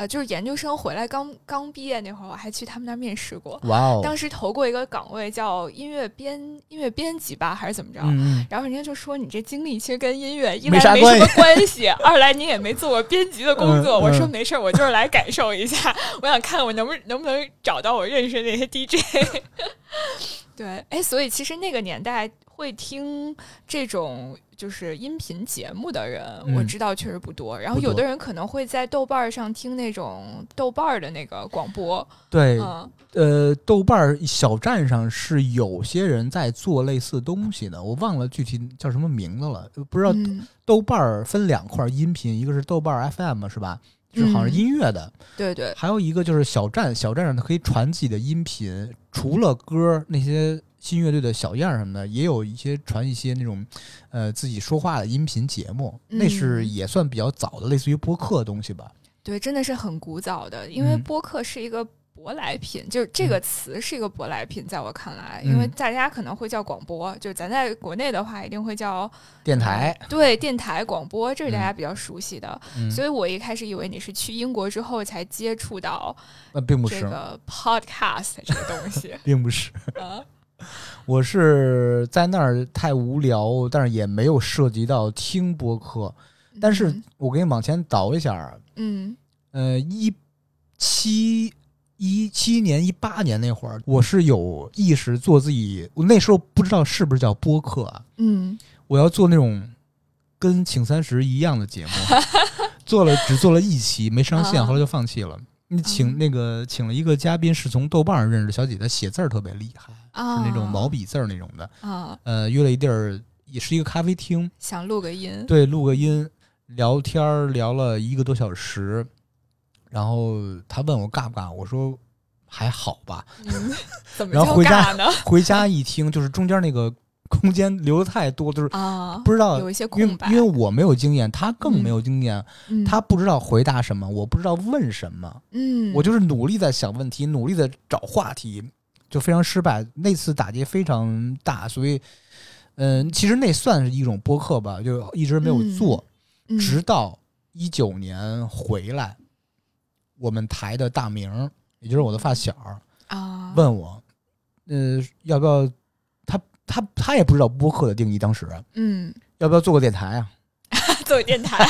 呃，就是研究生回来刚刚毕业那会儿，我还去他们那儿面试过。哇哦，当时投过一个岗位叫音乐编音乐编辑吧，还是怎么着？然后人家就说你这经历其实跟音乐一没来没什么关系二来你也没做过编辑的工作。嗯我说嗯没事儿，我就是来感受一下，我想看我能不能不能找到我认识的那些 DJ。对，哎，所以其实那个年代会听这种就是音频节目的人，嗯。我知道确实不多。然后有的人可能会在豆瓣儿上听那种豆瓣儿的那个广播，对，嗯。呃，豆瓣儿小站上是有些人在做类似东西的，我忘了具体叫什么名字了，不知道嗯，豆瓣儿分两块音频，一个是豆瓣儿 FM 是吧？就是好像音乐的，对对，还有一个就是小站，小站上它可以传自己的音频，除了歌那些新乐队的小样儿什么的，也有一些传一些那种呃自己说话的音频节目，那是嗯也算比较早的，类似于播客的东西吧。对，真的是很古早的，因为嗯。播客是一个舶来品，就是这个词是一个舶来品，在我看来，因为嗯大家可能会叫广播，就咱在国内的话，一定会叫电台，对电台广播，这是大嗯。家比较熟悉的。嗯，所以我一开始以为你是去英国之后才接触到那并不是，这个 podcast 这个东西。并不是，啊。我是在那儿太无聊，但是也没有涉及到听播客。但是嗯我给你往前倒一下啊，嗯呃，一七一七年一八年那会儿，我是有意识做自己，我那时候不知道是不是叫播客啊，嗯我要做那种跟请三十一样的节目，做了只做了一期没上线，啊后来就放弃了。你请嗯那个请了一个嘉宾，是从豆瓣上认识的小姐姐，写字儿特别厉害，啊，是那种毛笔字儿那种的。啊，呃，约了一地儿，也是一个咖啡厅，想录个音，对，录个音，聊天儿聊了一个多小时，然后他问我尬不尬，我说还好吧。嗯，怎么叫然后回家？回家一听，就是中间那个空间留的太多，就是啊，不知道有一些因为空白，因为我没有经验，他更嗯。没有经验，嗯。他不知道回答什么，我不知道问什么，嗯，我就是努力在想问题，努力在找话题，就非常失败。那次打击非常大，所以，嗯、其实那算是一种播客吧，就一直没有做，嗯。直到一九年回来，我们台的大明，也就是我的发小，啊，问我，呃，要不要？他他他也不知道播客的定义，当时嗯，要不要做个电台啊？做个电台，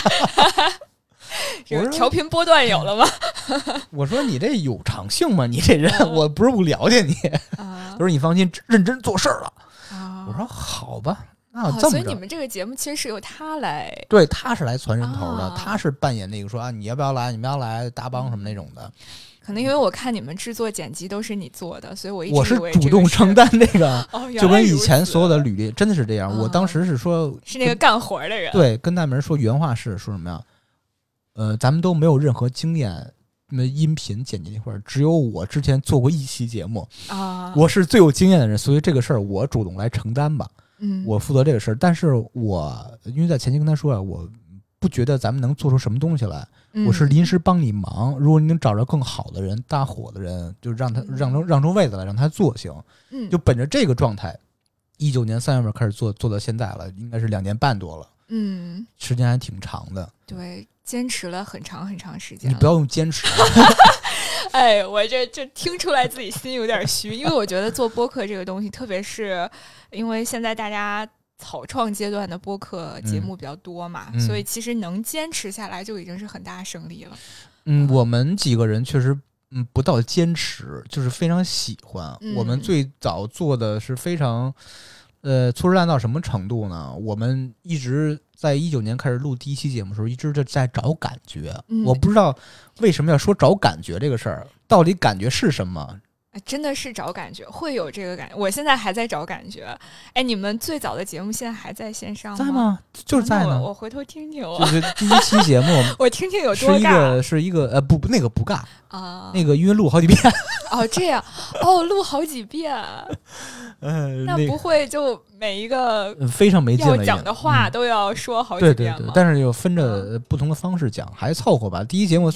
这我说调频波段有了吗？我说你这有长性吗？你这人，嗯我不是不了解你。啊他说你放心，认真做事儿了。啊，我说好吧，那哦，这么着。所以你们这个节目其实是由他来，对，他是来传人头的，啊他是扮演那个说啊，你要不要来？你们要来搭帮什么那种的。可能因为我看你们制作剪辑都是你做的，所以我一直我是主动承担这个，哦，就跟以前所有的履历真的是这样。我啊当时是说，是那个干活的人，对，跟大明说原话是说什么呀？呃，咱们都没有任何经验。那音频剪辑那块儿，只有我之前做过一期节目，啊，我是最有经验的人，所以这个事儿我主动来承担吧。嗯，我负责这个事儿，但是我因为在前期跟他说啊，我不觉得咱们能做出什么东西来，嗯我是临时帮你忙。如果你能找着更好的人、搭伙的人，就让他嗯让出让出位子来，让他做行。嗯就本着这个状态，一九年三月份开始做，做到现在了，应该是两年半多了，嗯，时间还挺长的。对，坚持了很长很长时间。你不要用坚持，哎，我这这听出来自己心有点虚，因为我觉得做播客这个东西，特别是因为现在大家草创阶段的播客节目比较多嘛，嗯所以其实能坚持下来就已经是很大胜利了。嗯，我们几个人确实。嗯，不到坚持，就是非常喜欢。嗯我们最早做的是非常，呃，粗制滥造什么程度呢？我们一直在一九年开始录第一期节目的时候，一直就在找感觉。嗯我不知道为什么要说找感觉这个事儿，到底感觉是什么？哎真的是找感觉，会有这个感觉。我现在还在找感觉。哎，你们最早的节目现在还在线上在？吗？就是在呢。我我回头听听就我，是 第一期节目我听听有是一多尬个是一个呃不不那个不尬，啊！那个因为录好几遍，哦，这样哦，录好几遍，呃，那那不会就每一个呃非常没劲要了。讲的话嗯都要说好几遍对对对但是又分着不同的方式讲，还凑合吧。第一节目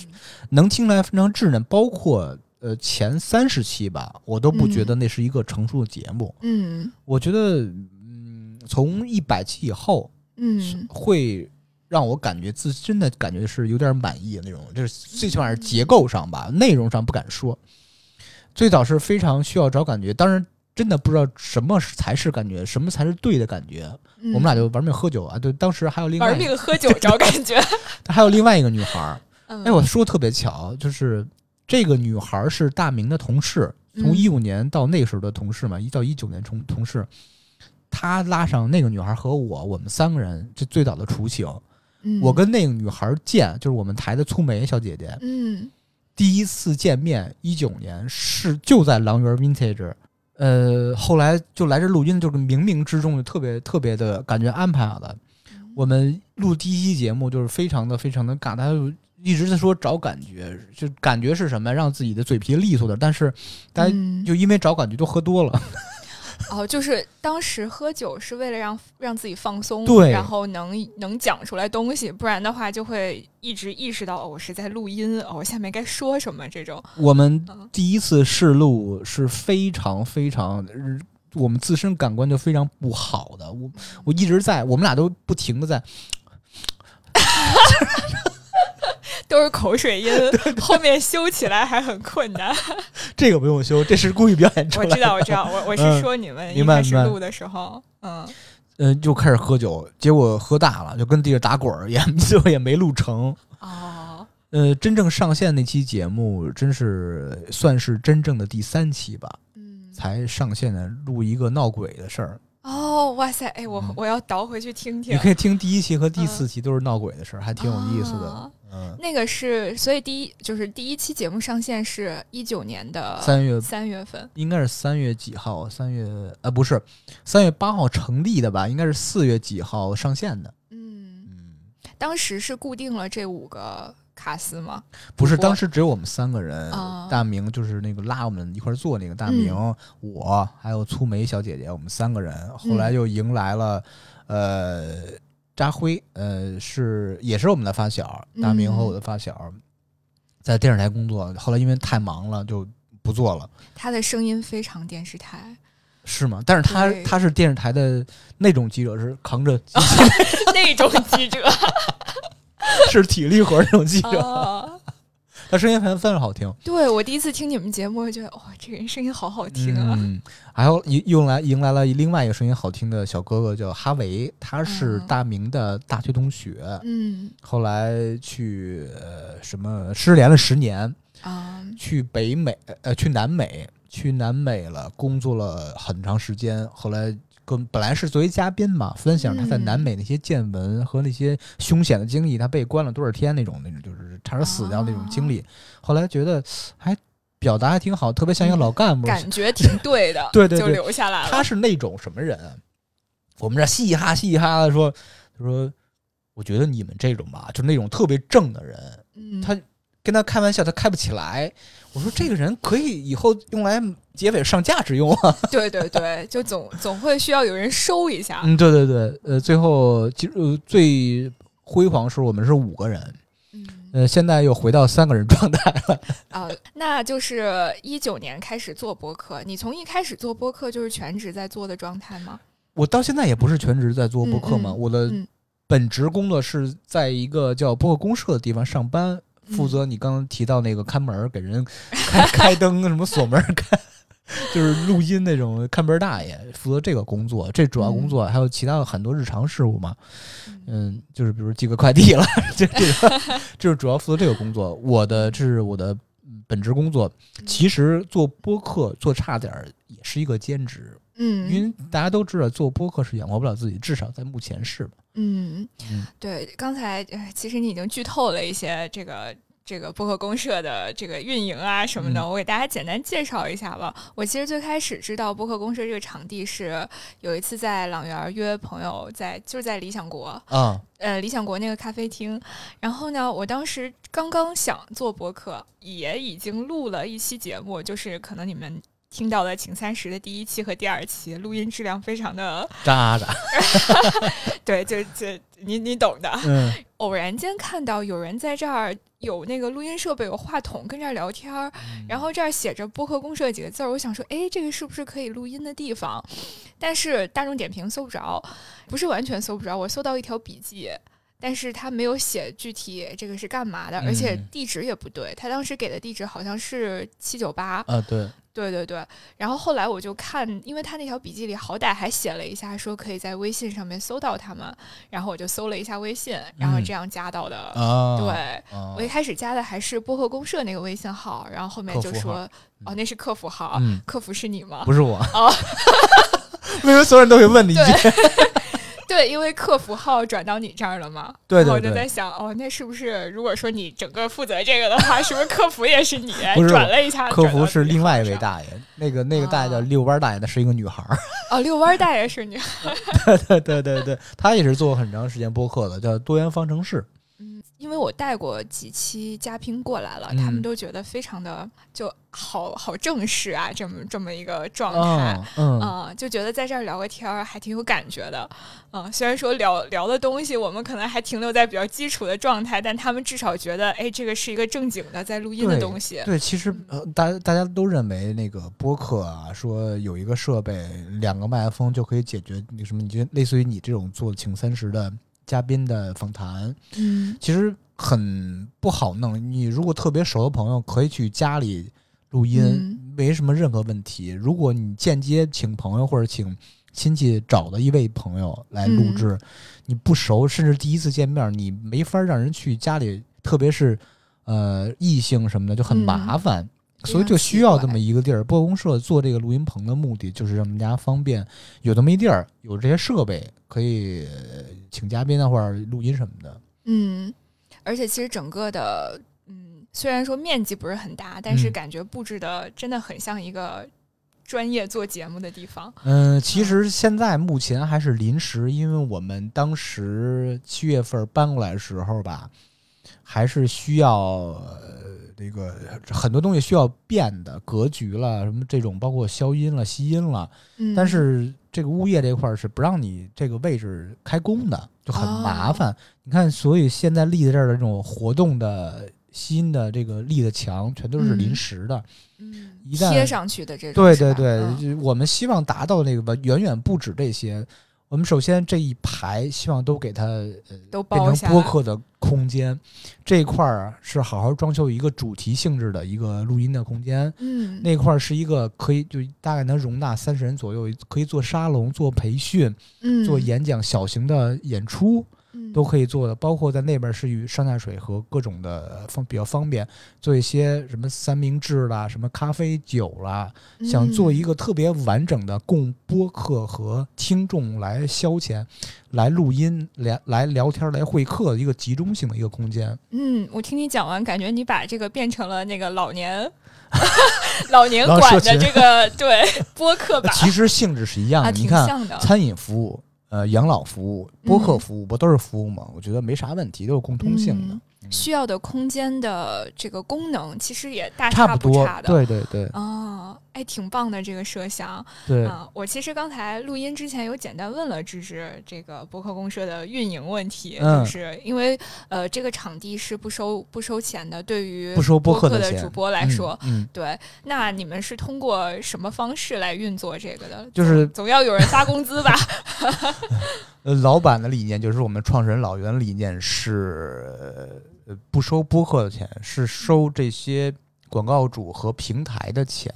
能听来非常稚嫩，包括呃前三十期吧，我都不觉得那是一个成熟的节目。嗯我觉得，嗯，从一百期以后，嗯会让我感觉自真的感觉是有点满意的那种，就是最起码是结构上吧，内容上不敢说。最早是非常需要找感觉，当然真的不知道什么才是感觉，什么才是对的感觉。嗯，我们俩就玩命喝酒啊，对，当时还有另外玩命喝酒找感觉。还有另外一个女孩儿，嗯哎，我说的特别巧，就是这个女孩儿是大明的同事，从嗯一五年到那时候的同事嘛，一到一九年同同事，他拉上那个女孩儿和我，我们三个人这最早的雏形。嗯我跟那个女孩儿见，就是我们台的粗梅小姐姐，嗯第一次见面，一九年是就在狼园 Vintage。呃，后来就来这录音，就是冥冥之中就特别特别的感觉安排好的。我们录第一期节目就是非常的非常的尬，大家就一直在说找感觉，就感觉是什么，让自己的嘴皮利索点。但是大家嗯就因为找感觉都喝多了，哦，就是当时喝酒是为了让让自己放松，对然后能能讲出来东西，不然的话就会一直意识到哦，我是在录音，哦，我下面该说什么这种。我们嗯第一次试录是非常非常，呃我们自身感官就非常不好的。我我一直在，我们俩都不停的在，都是口水音，后面修起来还很困难。这个不用修，这是故意表演出来的。我知道，我知道，我我是嗯说你们一开始录的时候，嗯嗯，就开始喝酒，结果喝大了，就跟地上打滚儿，也 最后也没录成。哦，呃，真正上线那期节目，真是算是真正的第三期吧，嗯，才上线的录一个闹鬼的事儿。哦，哇塞，哎，我嗯我要倒回去听听你。可以听第一期和第四期都是闹鬼的事儿，还挺有意思的啊。嗯，那个是，所以第一就是第一期节目上线是一九年的三月三月份。应该是三月几号？三月呃不是，三月八号成立的吧？应该是四月几号上线的。嗯，嗯，当时是固定了这五个卡司吗？不是，当时只有我们三个人。大明就是那个拉我们一块儿做那个大明，我还有粗梅小姐姐，我们三个人。后来又迎来了，呃，扎辉，呃，是也是我们的发小，大明和我的发小，在电视台工作。后来因为太忙了，就不做了。他的声音非常电视台，是吗？但是他他是电视台的那种记者，是扛着 那种记者 是体力活儿那种记者，啊。他声音非常非常好听。对我第一次听你们节目，我觉得哇，这个人声音好好听啊。嗯，还有迎用来迎来了另外一个声音好听的小哥哥，叫哈维，他是嗯大明的大学同学，嗯后来去呃什么失联了十年，啊去北美呃去南美，去南美了，工作了很长时间，后来。跟本来是作为嘉宾嘛，分享他在嗯南美那些见闻和那些凶险的经历，他被关了多少天那种那种，就是差点死掉那种经历。哦后来觉得还表达还挺好，特别像一个老干部，感觉挺对的，对对对就留下来了。他是那种什么人啊？我们这嘻嘻哈嘻嘻哈哈的说，他说，我觉得你们这种吧，就那种特别正的人，嗯，他跟他开玩笑，他开不起来。我说这个人可以以后用来结尾上价值用啊。对对对，就总总会需要有人收一下。嗯，对对对，呃，最后其实、呃、最辉煌时候我们是五个人，嗯呃，现在又回到三个人状态了。啊，那就是一九年开始做播客，你从一开始做播客就是全职在做的状态吗？我到现在也不是全职在做播客嘛，嗯嗯我的嗯本职工作是在一个叫播客公社的地方上班，负责你刚刚提到那个看门儿、给人 开开灯、什么锁门儿、开 就是录音那种看门儿大爷，负责这个工作。这主要工作还有其他的很多日常事务嘛，嗯，就是比如寄个快递了，这这个就是主要负责这个工作。我的这是我的本职工作，其实做播客做差点儿也是一个兼职。嗯，因为大家都知道，做播客是养活不了自己，至少在目前是吧？嗯嗯，对，刚才呃其实你已经剧透了一些这个这个播客公社的这个运营啊什么的，嗯我给大家简单介绍一下吧。我其实最开始知道播客公社这个场地是有一次在朗园约朋友在就是在理想国，啊，呃，理想国那个咖啡厅。然后呢，我当时刚刚想做播客，也已经录了一期节目，就是可能你们。听到了《请三十》的第一期和第二期，录音质量非常的，渣渣，对，就就你你懂的。嗯偶然间看到有人在这儿有那个录音设备，有话筒跟这儿聊天儿，然后这儿写着“播客公社”几个字儿，我想说，哎，这个是不是可以录音的地方？但是大众点评搜不着，不是完全搜不着，我搜到一条笔记。但是他没有写具体这个是干嘛的，而且嗯地址也不对。他当时给的地址好像是七九八，啊，对，对对对。然后后来我就看，因为他那条笔记里好歹还写了一下，说可以在微信上面搜到他们，然后我就搜了一下微信，然后嗯这样加到的。啊，对，啊我一开始加的还是播客公社那个微信号，然后后面就说，哦，那是客服号，嗯，客服是你吗？不是我，哦，为什么所有人都会问你一句？对，因为客服号转到你这儿了嘛，对然后我就在想，哦，那是不是如果说你整个负责这个的话，是不是客服也是你 转了一下？客服是另外一位大爷，那个那个大爷叫啊遛弯大爷，那是一个女孩儿。哦，遛弯大爷是你，对对对对对，她也是做很长时间播客的，叫多元方程式。嗯，因为我带过几期嘉宾过来了，嗯他们都觉得非常的就好好正式啊，这么这么一个状态。嗯就觉得在这儿聊个天儿还挺有感觉的，嗯，虽然说聊聊的东西我们可能还停留在比较基础的状态，但他们至少觉得，哎，这个是一个正经的在录音的东西。对，其实呃，大家大家都认为那个播客啊，说有一个设备，两个麦克风就可以解决那个什么，你就类似于你这种做请三十的嘉宾的访谈，嗯。其实很不好弄。你如果特别熟的朋友，可以去家里录音，嗯。没什么任何问题。如果你间接请朋友或者请亲戚找的一位朋友来录制，你不熟，甚至第一次见面，你没法让人去家里，特别是呃异性什么的就很嗯。麻烦，非所以就需要这么一个地儿。播公社做这个录音棚的目的就是让大家方便有这么一地儿，有这些设备可以呃请嘉宾啊或者录音什么的。嗯，而且其实整个的，嗯，虽然说面积不是很大，但是嗯感觉布置的真的很像一个专业做节目的地方。嗯，其实现在目前还是临时，因为我们当时七月份搬过来的时候吧，还是需要呃这个很多东西需要变的，格局了什么这种，包括消音了、吸音了。嗯，但是这个物业这块儿是不让你这个位置开工的，就很麻哦烦。你看，所以现在立在这儿的这种活动的吸音的这个立的墙，全都是临嗯时的。嗯一旦贴上去的这种，对对对，我们希望达到那个吧，远远不止这些。我们首先这一排希望都给它呃都变成播客的空间，这一块儿啊是好好装修一个主题性质的一个录音的空间。嗯，那块儿是一个可以就大概能容纳三十人左右，可以做沙龙、做培训、嗯做演讲、小型的演出嗯都可以做的。包括在那边是与上下水和各种的方比较方便，做一些什么三明治啦、什么咖啡酒啦，想做一嗯个特别完整的供播客和听众来消遣、来录音、来来聊天、来会客的一个集中性的一个空间。嗯，我听你讲完，感觉你把这个变成了那个老年 老年馆的这个对播客吧，其实性质是一样的，啊，你看。餐饮服务、呃养老服务、播客嗯。服务不都是服务吗？我觉得没啥问题，都是共通性的。嗯，需要的空间的这个功能，其实也大差不差。的。对对对哦，哎，挺棒的这个设想对。啊！我其实刚才录音之前有简单问了芝芝这个博客公社的运营问题，嗯就是因为呃这个场地是不收不收钱的，对于不收播播客的主播来嗯说，嗯，对，那你们是通过什么方式来运作这个的？就是总要有人发工资吧？呃，老板的理念就是我们创始人老袁的理念是，呃，不收播客的钱，是收这些广告主和平台的钱。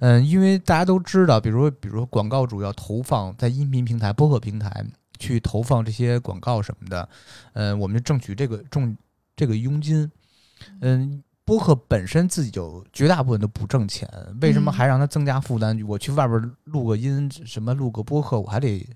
嗯，因为大家都知道，比如说，比如说广告主要投放在音频平台、播客平台去投放这些广告什么的，嗯，我们就挣取这个挣这个佣金。嗯，播客本身自己就绝大部分都不挣钱，为什么嗯还让它增加负担？我去外边录个音，什么录个播客，我还得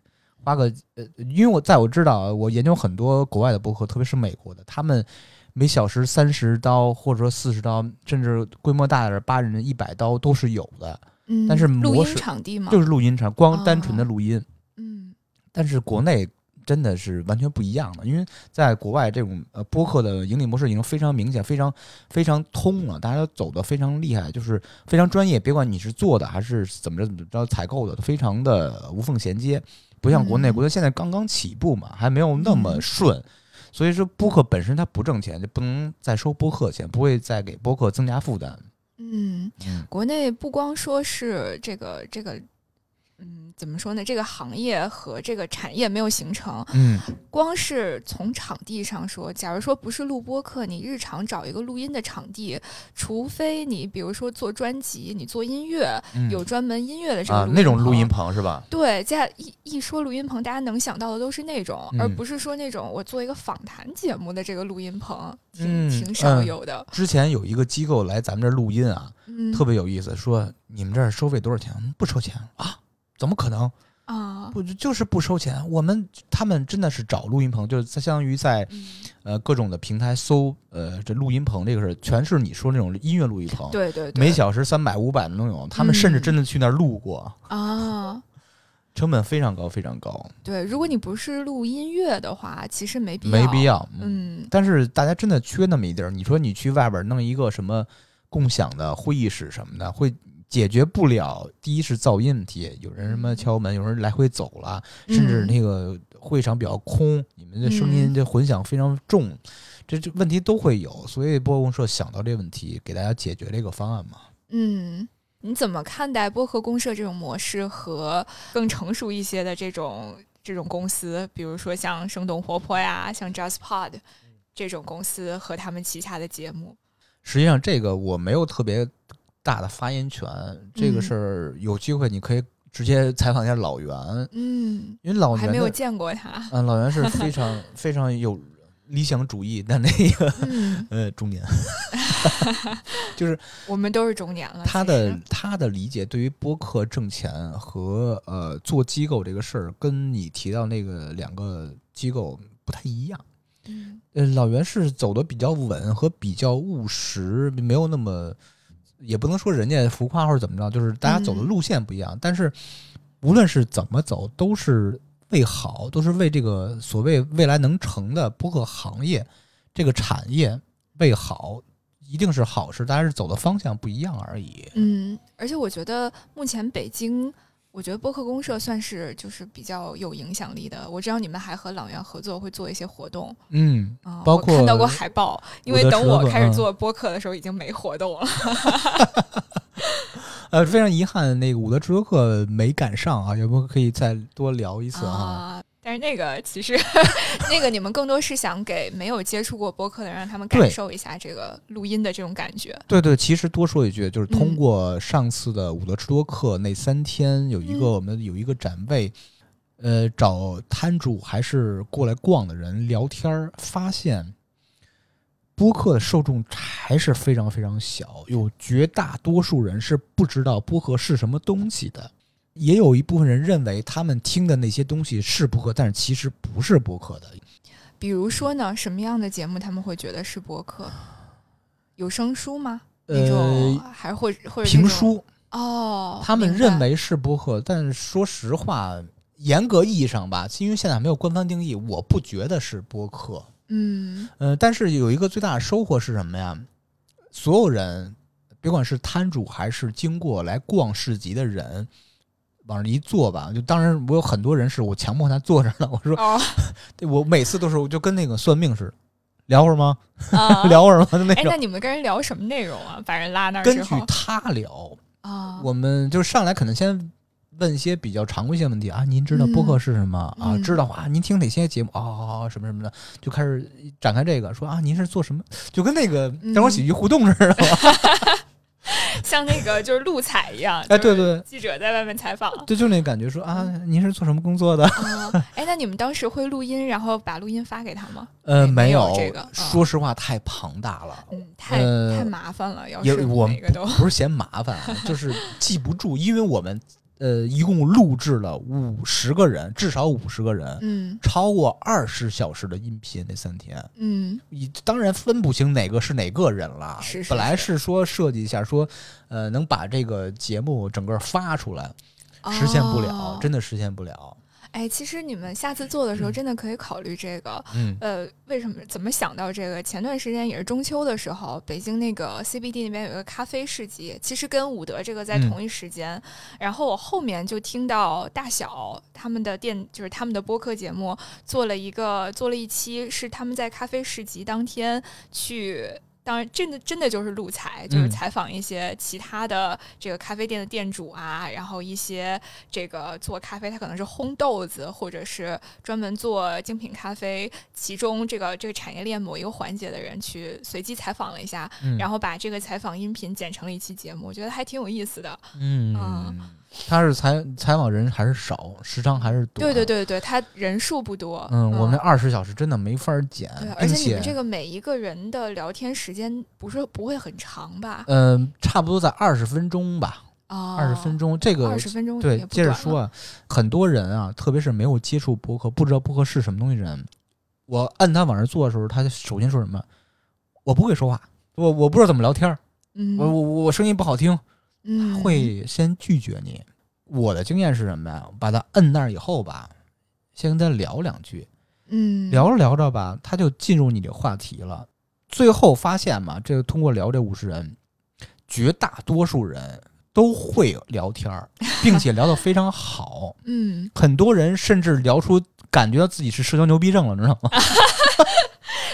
花个呃，因为我在我知道啊，我研究很多国外的博客，特别是美国的，他们每小时三十刀，或者说四十刀，甚至规模大点八人一百刀都是有的，嗯，但是录音模式场地嘛，就是录音场，光单纯的哦录音。嗯但是国内真的是完全不一样的，因为在国外这种呃播客的盈利模式已经非常明显、非常非常通了，大家都走的非常厉害，就是非常专业。别管你是做的还是怎么着怎么着采购的，都非常的无缝衔接，不像国内，嗯国内现在刚刚起步嘛，还没有那么嗯顺。所以说，播客本身它不挣钱，就不能再收播客钱，不会再给播客增加负担。嗯，嗯国内不光说是这个这个。嗯，怎么说呢？这个行业和这个产业没有形成，嗯，光是从场地上说，假如说不是录播课，你日常找一个录音的场地，除非你比如说做专辑，你做音乐，嗯有专门音乐的这个啊那种录音棚。是吧？对，在一一说录音棚，大家能想到的都是那种，而嗯不是说那种我做一个访谈节目的这个录音棚，嗯挺挺少嗯有的。之前有一个机构来咱们这儿录音啊，嗯，特别有意思，说你们这儿收费多少钱？不收钱啊？怎么可能？啊，不就是不收钱？我们他们真的是找录音棚，就是在相当于在嗯呃各种的平台搜呃这录音棚这个事儿，全是你说那种音乐录音棚，对对对，每小时三百五百的那种。他们甚至嗯真的去那儿录过，啊，成本非常高，非常高，对，如果你不是录音乐的话，其实没必要没必。要。嗯，嗯但是大家真的缺那么一地儿。你说你去外边弄一个什么共享的会议室什么的，会解决不了。第一是噪音问题，有人什么敲门，有人来回走了，甚至嗯那个会场比较空，你们的声音嗯这混响非常重，这这问题都会有。所以播公社想到这个问题，给大家解决这个方案嘛。嗯，你怎么看待播客公社这种模式和更成熟一些的这种这种公司，比如说像生动活泼呀，像 JustPod 这种公司和他们旗下的节目？实际上，这个我没有特别大的发言权，这个嗯事儿有机会你可以直接采访一下老袁，嗯，因为老袁还没有见过他。嗯，老袁是 非常非常有理想主义的那个嗯，呃中年，就是我们都是中年了。他的他的理解对于播客挣钱和呃做机构这个事儿，跟你提到那个两个机构不太一样。嗯呃，老袁是走的比较稳和比较务实，没有那么，也不能说人家浮夸或者怎么着，就是大家走的嗯路线不一样。但是无论是怎么走，都是为好，都是为这个所谓未来能成的播客行业这个产业为好，一定是好事。大家是走的方向不一样而已。嗯，而且我觉得目前北京，我觉得播客公社算是就是比较有影响力的。我知道你们还和朗园合作，会做一些活动嗯，啊、包括我看到过海报，因为等我开始做播客的时候，已经没活动了。呃，非常遗憾，那个伍德直播课没赶上啊，要不可以再多聊一次啊？啊。但是那个其实，那个你们更多是想给没有接触过播客的人，让他们感受一下这个录音的这种感觉。对对，其实多说一句，就是通嗯过上次的伍德吃多课那三天，有一个嗯我们有一个展位，呃，找摊主还是过来逛的人聊天儿，发现播客的受众还是非常非常小，有绝大多数人是不知道播客是什么东西的。也有一部分人认为他们听的那些东西是播客，但是其实不是播客的。比如说呢，什么样的节目他们会觉得是播客？有声书吗？那种、呃，还或或者评书，哦，他们认为是播客，但是说实话，严格意义上吧，因为现在还没有官方定义，我不觉得是播客。嗯呃，但是有一个最大的收获是什么呀？所有人，别管是摊主还是经过来逛市集的人，往那一坐吧，就当然我有很多人是我强迫他坐着了，我说哦 对我每次都是我就跟那个算命似的，聊会儿吗？啊，聊会儿吗？就那哎，种那。你们跟人聊什么内容啊？把人拉那儿根据他聊，啊，我们就是上来可能先问一些比较常规性问题啊，您知道播客是什么、啊？嗯知道啊？您听哪些节目啊、什么什么的，就开始展开这个说啊，您是做什么？就跟那个嗯单口喜剧互动似的嘛。像那个就是录采一样，哎就是对对记者在外面采访。对，就那感觉说啊，您是做什么工作的？啊，哎，那你们当时会录音，然后把录音发给他吗？呃，没有有这个啊说实话太庞大了。嗯，太、呃太麻烦了，要是我不是嫌麻烦啊，就是记不住，因为我们呃一共录制了五十个人，至少五十个人，嗯超过二十小时的音频那三天。嗯你当然分不清哪个是哪个人了。是是本来是是说设计一下，说呃能把这个节目整个发出来，实现不了，哦真的实现不了。哎，其实你们下次做的时候，嗯真的可以考虑这个。嗯呃，为什么怎么想到这个？前段时间也是中秋的时候，北京那个 CBD 那边有一个咖啡市集，其实跟伍德这个在嗯同一时间。然后我后面就听到大小他们的店，就是他们的播客节目做了一个做了一期，是他们在咖啡市集当天去。当然，真的真的就是录采，就是嗯。采访一些其他的这个咖啡店的店主啊，然后一些这个做咖啡，他可能是烘豆子，或者是专门做精品咖啡，其中这个这个产业链某一个环节的人去随机采访了一下，嗯，然后把这个采访音频剪成了一期节目，我觉得还挺有意思的。嗯。嗯，他是采采访人还是少，时长还是多？对对。对对，他人数不多。嗯，我们二十小时真的没法剪对，，而且你们这个每一个人的聊天时间不是不会很长吧？嗯、差不多在二十分钟吧，哦，二十分钟。这个二十分钟对接着说啊，很多人啊，特别是没有接触播客、不知道播客是什么东西的人，我按他往这做的时候，他首先说什么？我不会说话，我我不知道怎么聊天儿，嗯，我我我声音不好听，嗯会先拒绝你。我的经验是什么呀？把他摁那儿以后吧，先跟他聊两句，嗯聊着聊着吧，他就进入你的话题了。最后发现嘛，这个通过聊这五十人，绝大多数人都会聊天儿，并且聊得非常好。嗯很多人甚至聊出感觉到自己是社交牛逼症了，你知道吗？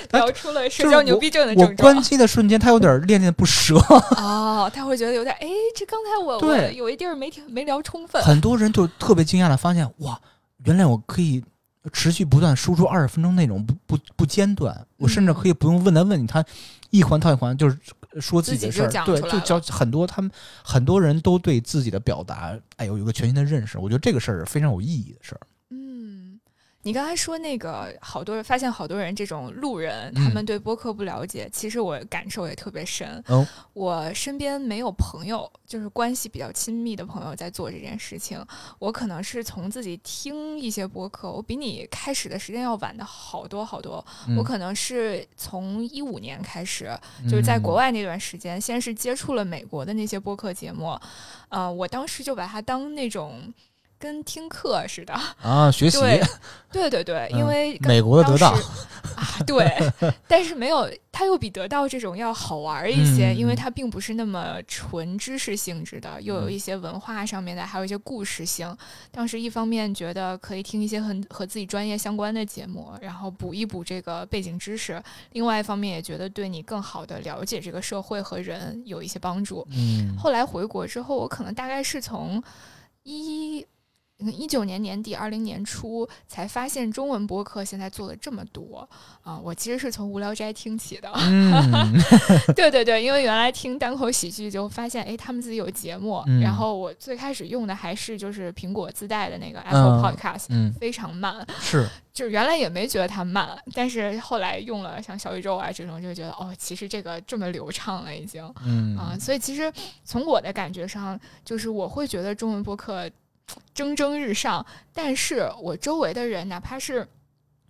他聊出了社交牛逼症的我症状关机的瞬间，他有点恋恋不舍。哦，他会觉得有点哎，这刚才我我有一地儿没听没聊充分，很多人就特别惊讶的发现，哇，原来我可以持续不断输出二十分钟内容，不不不间断。我甚至可以不用问他问你，他一环套一环，就是说自己的事儿对，就教很多他们很多人都对自己的表达，哎呦有一个全新的认识。我觉得这个事儿是非常有意义的事儿。嗯，你刚才说那个好多人发现好多人这种路人，嗯他们对播客不了解，其实我感受也特别深。哦我身边没有朋友，就是关系比较亲密的朋友在做这件事情。我可能是从自己听一些播客，我比你开始的时间要晚的好多好多。嗯我可能是从一五年开始，就是在国外，外那段时间，先是接触了美国的那些播客节目，呃，我当时就把它当那种跟听课似的。啊，学习对，对对对，因嗯为刚美国的得到啊，对，但是没有，它又比得到这种要好玩儿一些，嗯因为它并不是那么纯知识性质的，又有嗯一些文化上面的，还有一些故事性。当时一方面觉得可以听一些很和自己专业相关的节目，然后补一补这个背景知识；另外一方面也觉得对你更好的了解这个社会和人有一些帮助。嗯后来回国之后，我可能大概是从一一九年年底、二零年初才发现中文播客现在做了这么多啊、我其实是从无聊斋听起的，嗯。对对对，因为原来听单口喜剧就发现，哎，他们自己有节目，嗯。然后我最开始用的还是就是苹果自带的那个 Apple 嗯 Podcast，、嗯，非常慢，是，就是原来也没觉得它慢，但是后来用了像小宇宙啊这种，就觉得哦，其实这个这么流畅了已经。嗯。啊，所以其实从我的感觉上，就是我会觉得中文播客蒸蒸日上，但是我周围的人，哪怕是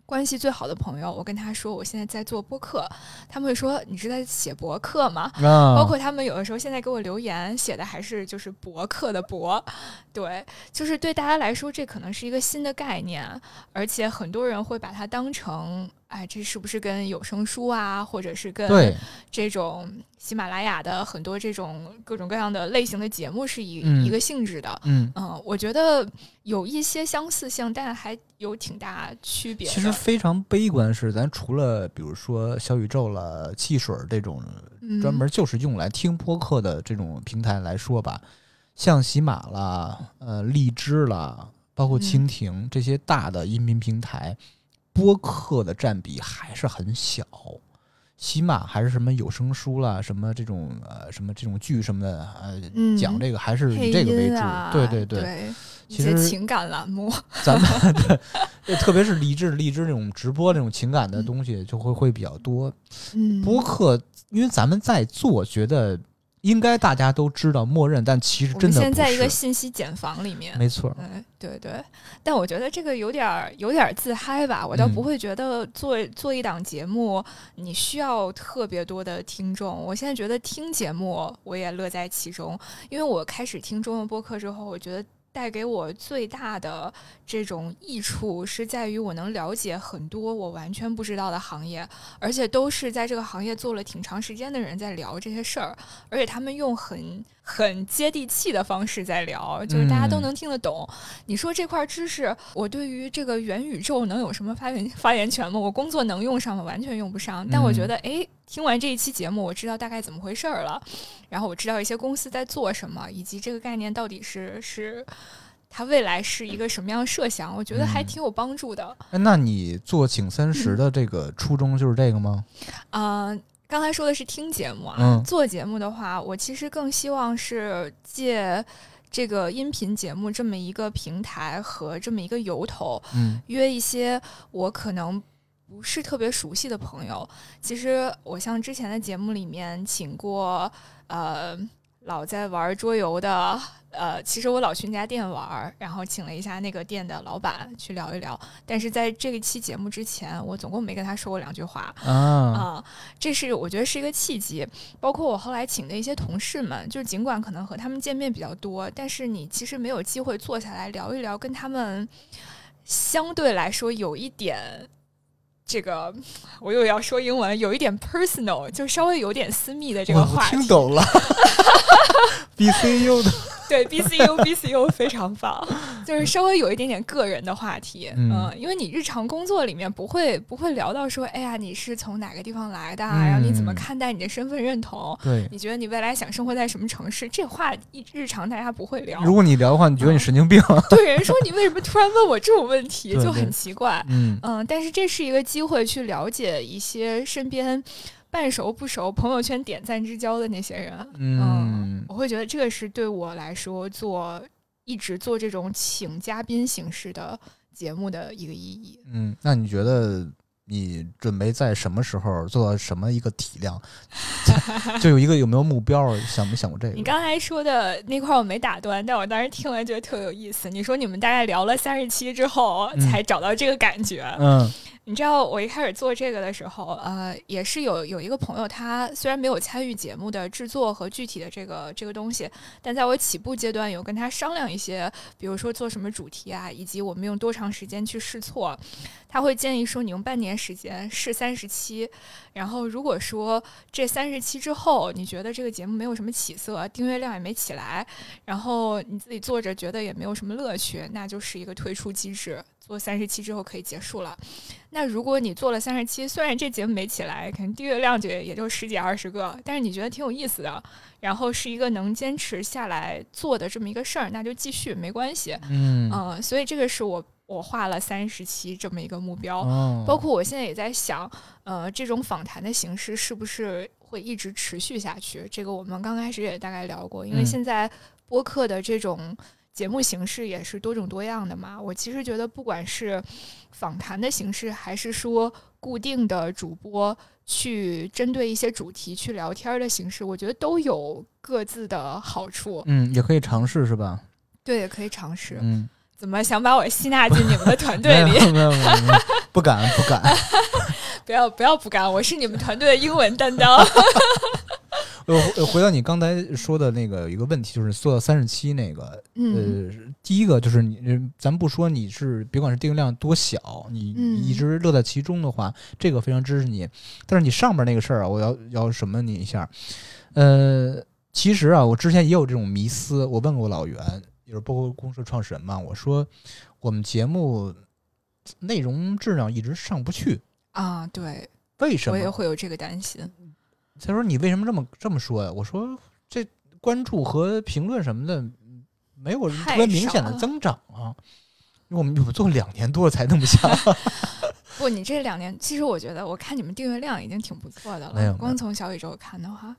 关系最好的朋友，我跟他说我现在在做播客，他们会说你是在写博客吗？啊，包括他们有的时候现在给我留言写的还是就是博客的博，对，就是对大家来说这可能是一个新的概念，而且很多人会把它当成，哎，这是不是跟有声书啊，或者是跟对，这种喜马拉雅的很多这种各种各样的类型的节目是一、嗯一个性质的。嗯，嗯，我觉得有一些相似性，但还有挺大区别的。其实非常悲观是，咱除了比如说小宇宙了、汽水儿这种嗯专门就是用来听播客的这种平台来说吧，像喜马啦、呃荔枝啦，包括蜻蜓、这些大的音频平台，播客的占比还是很小。喜马还是什么有声书啦，什么这种呃什么这种剧什么的，呃，嗯讲这个还是以这个为主。啊，对对对，一其实情感栏目，咱们 对，特别是励志励志这种直播这种情感的东西，就会会比较多。嗯，播客，因为咱们在做，觉得应该大家都知道，默认，但其实我真的不们现在在一个。信息茧房里面。没错，对，对对，但我觉得这个有点儿有点儿自嗨吧，我倒嗯不会觉得做做一档节目你需要特别多的听众。我现在觉得听节目我也乐在其中，因为我开始听中文播客之后，我觉得。带给我最大的这种益处是在于我能了解很多我完全不知道的行业，而且都是在这个行业做了挺长时间的人在聊这些事儿，而且他们用很很接地气的方式在聊，就是大家都嗯能听得懂。你说这块知识，我对于这个元宇宙能有什么发言发言权吗？我工作能用上吗？完全用不上。但我觉得，哎，听完这一期节目，我知道大概怎么回事儿了，然后我知道一些公司在做什么，以及这个概念到底是是它未来是一个什么样的设想，我觉得还嗯挺有帮助的。哎那你做请三十的这个初衷就是这个吗？啊、刚才说的是听节目啊，嗯做节目的话，我其实更希望是借这个音频节目这么一个平台和这么一个由头，嗯约一些我可能不是特别熟悉的朋友。其实我像之前的节目里面请过呃老在玩桌游的。呃，其实我老去那家店玩，然后请了一下那个店的老板去聊一聊。但是在这一期节目之前，我总共没跟他说过两句话。啊，啊、这是我觉得是一个契机。包括我后来请的一些同事们，就是尽管可能和他们见面比较多，但是你其实没有机会坐下来聊一聊，跟他们相对来说有一点。这个我又要说英文，有一点 personal，就稍微有点私密的这个话题。听懂了 ，BCU 的，对 BCU BCU 非常棒，就是稍微有一点点个人的话题，嗯嗯、因为你日常工作里面不会不会聊到说，哎呀，你是从哪个地方来的啊，然后你怎么嗯看待你的身份认同？对。你觉得你未来想生活在什么城市？这话一日常大家不会聊。如果你聊的话，你觉得你神经病？对人说你为什么突然问我这种问题，就很奇怪。嗯嗯，但是这是一个机会去了解一些身边半熟不熟、朋友圈点赞之交的那些人。嗯我会觉得这个是对我来说做一直做这种请嘉宾形式的节目的一个意义。嗯，那你觉得你准备在什么时候做到什么一个体量？就有一个有没有目标？想没想过这个？你刚才说的那块我没打断，但我当时听完觉得特有意思。你说你们大概聊了三十期之后才找到这个感觉，嗯。你知道我一开始做这个的时候，呃，也是有有一个朋友，他虽然没有参与节目的制作和具体的这个这个东西，但在我起步阶段有跟他商量一些，比如说做什么主题啊，以及我们用多长时间去试错，他会建议说你用半年时间试三十期，然后如果说这三十期之后你觉得这个节目没有什么起色，订阅量也没起来，然后你自己做着觉得也没有什么乐趣，那就是一个退出机制。做三十期之后可以结束了。那如果你做了三十期，虽然这节目没起来，可能订阅量就也就十几二十个，但是你觉得挺有意思的，然后是一个能坚持下来做的这么一个事儿，那就继续没关系。嗯嗯，所以这个是我我画了三十期这么一个目标。哦，包括我现在也在想，呃，这种访谈的形式是不是会一直持续下去？这个我们刚开始也大概聊过，因为现在播客的这种。节目形式也是多种多样的嘛。我其实觉得，不管是访谈的形式，还是说固定的主播去针对一些主题去聊天的形式，我觉得都有各自的好处。嗯，也可以尝试，是吧？对，也可以尝试。嗯，怎么想把我吸纳进你们的团队里？没有，没有，不敢，不敢。不要，不要不敢，我是你们团队的英文担当。呃，回到你刚才说的那个一个问题，就是做到三十七那个，呃，第一个就是你，咱不说你是别管是订阅量多小，你一直乐在其中的话，这个非常支持你。但是你上边那个事儿啊，我要要什么你一下？呃，其实啊，我之前也有这种迷思，我问过老袁，就是包括公司创始人嘛，我说我们节目内容质量一直上不去啊，对，为什么？我也会有这个担心。他说：“你为什么这么这么说呀？”我说：“这关注和评论什么的没有特别明显的增长啊。我们我们做两年多了才那么想。不，你这两年其实我觉得，我看你们订阅量已经挺不错的了。光从小宇宙看的话，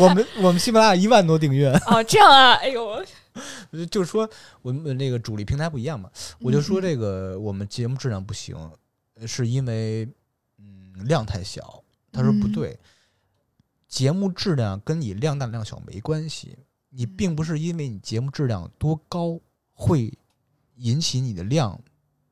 我们我们喜马拉雅一万多订阅哦，这样啊？哎呦，就是说我们那个主力平台不一样嘛。我就说这个我们节目质量不行，是因为嗯量太小。”他说不对，节目质量跟你量大量小没关系。你并不是因为你节目质量多高会引起你的量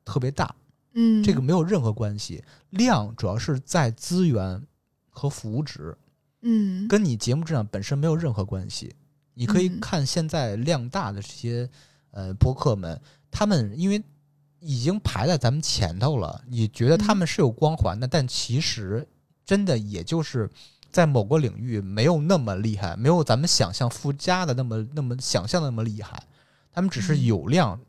特别大，嗯，这个没有任何关系。量主要是在资源和服务值，嗯，跟你节目质量本身没有任何关系。你可以看现在量大的这些呃播客们，他们因为已经排在咱们前头了，你觉得他们是有光环的，但其实。真的也就是在某个领域没有那么厉害，没有咱们想象附加的那么那么想象的那么厉害。他们只是有量，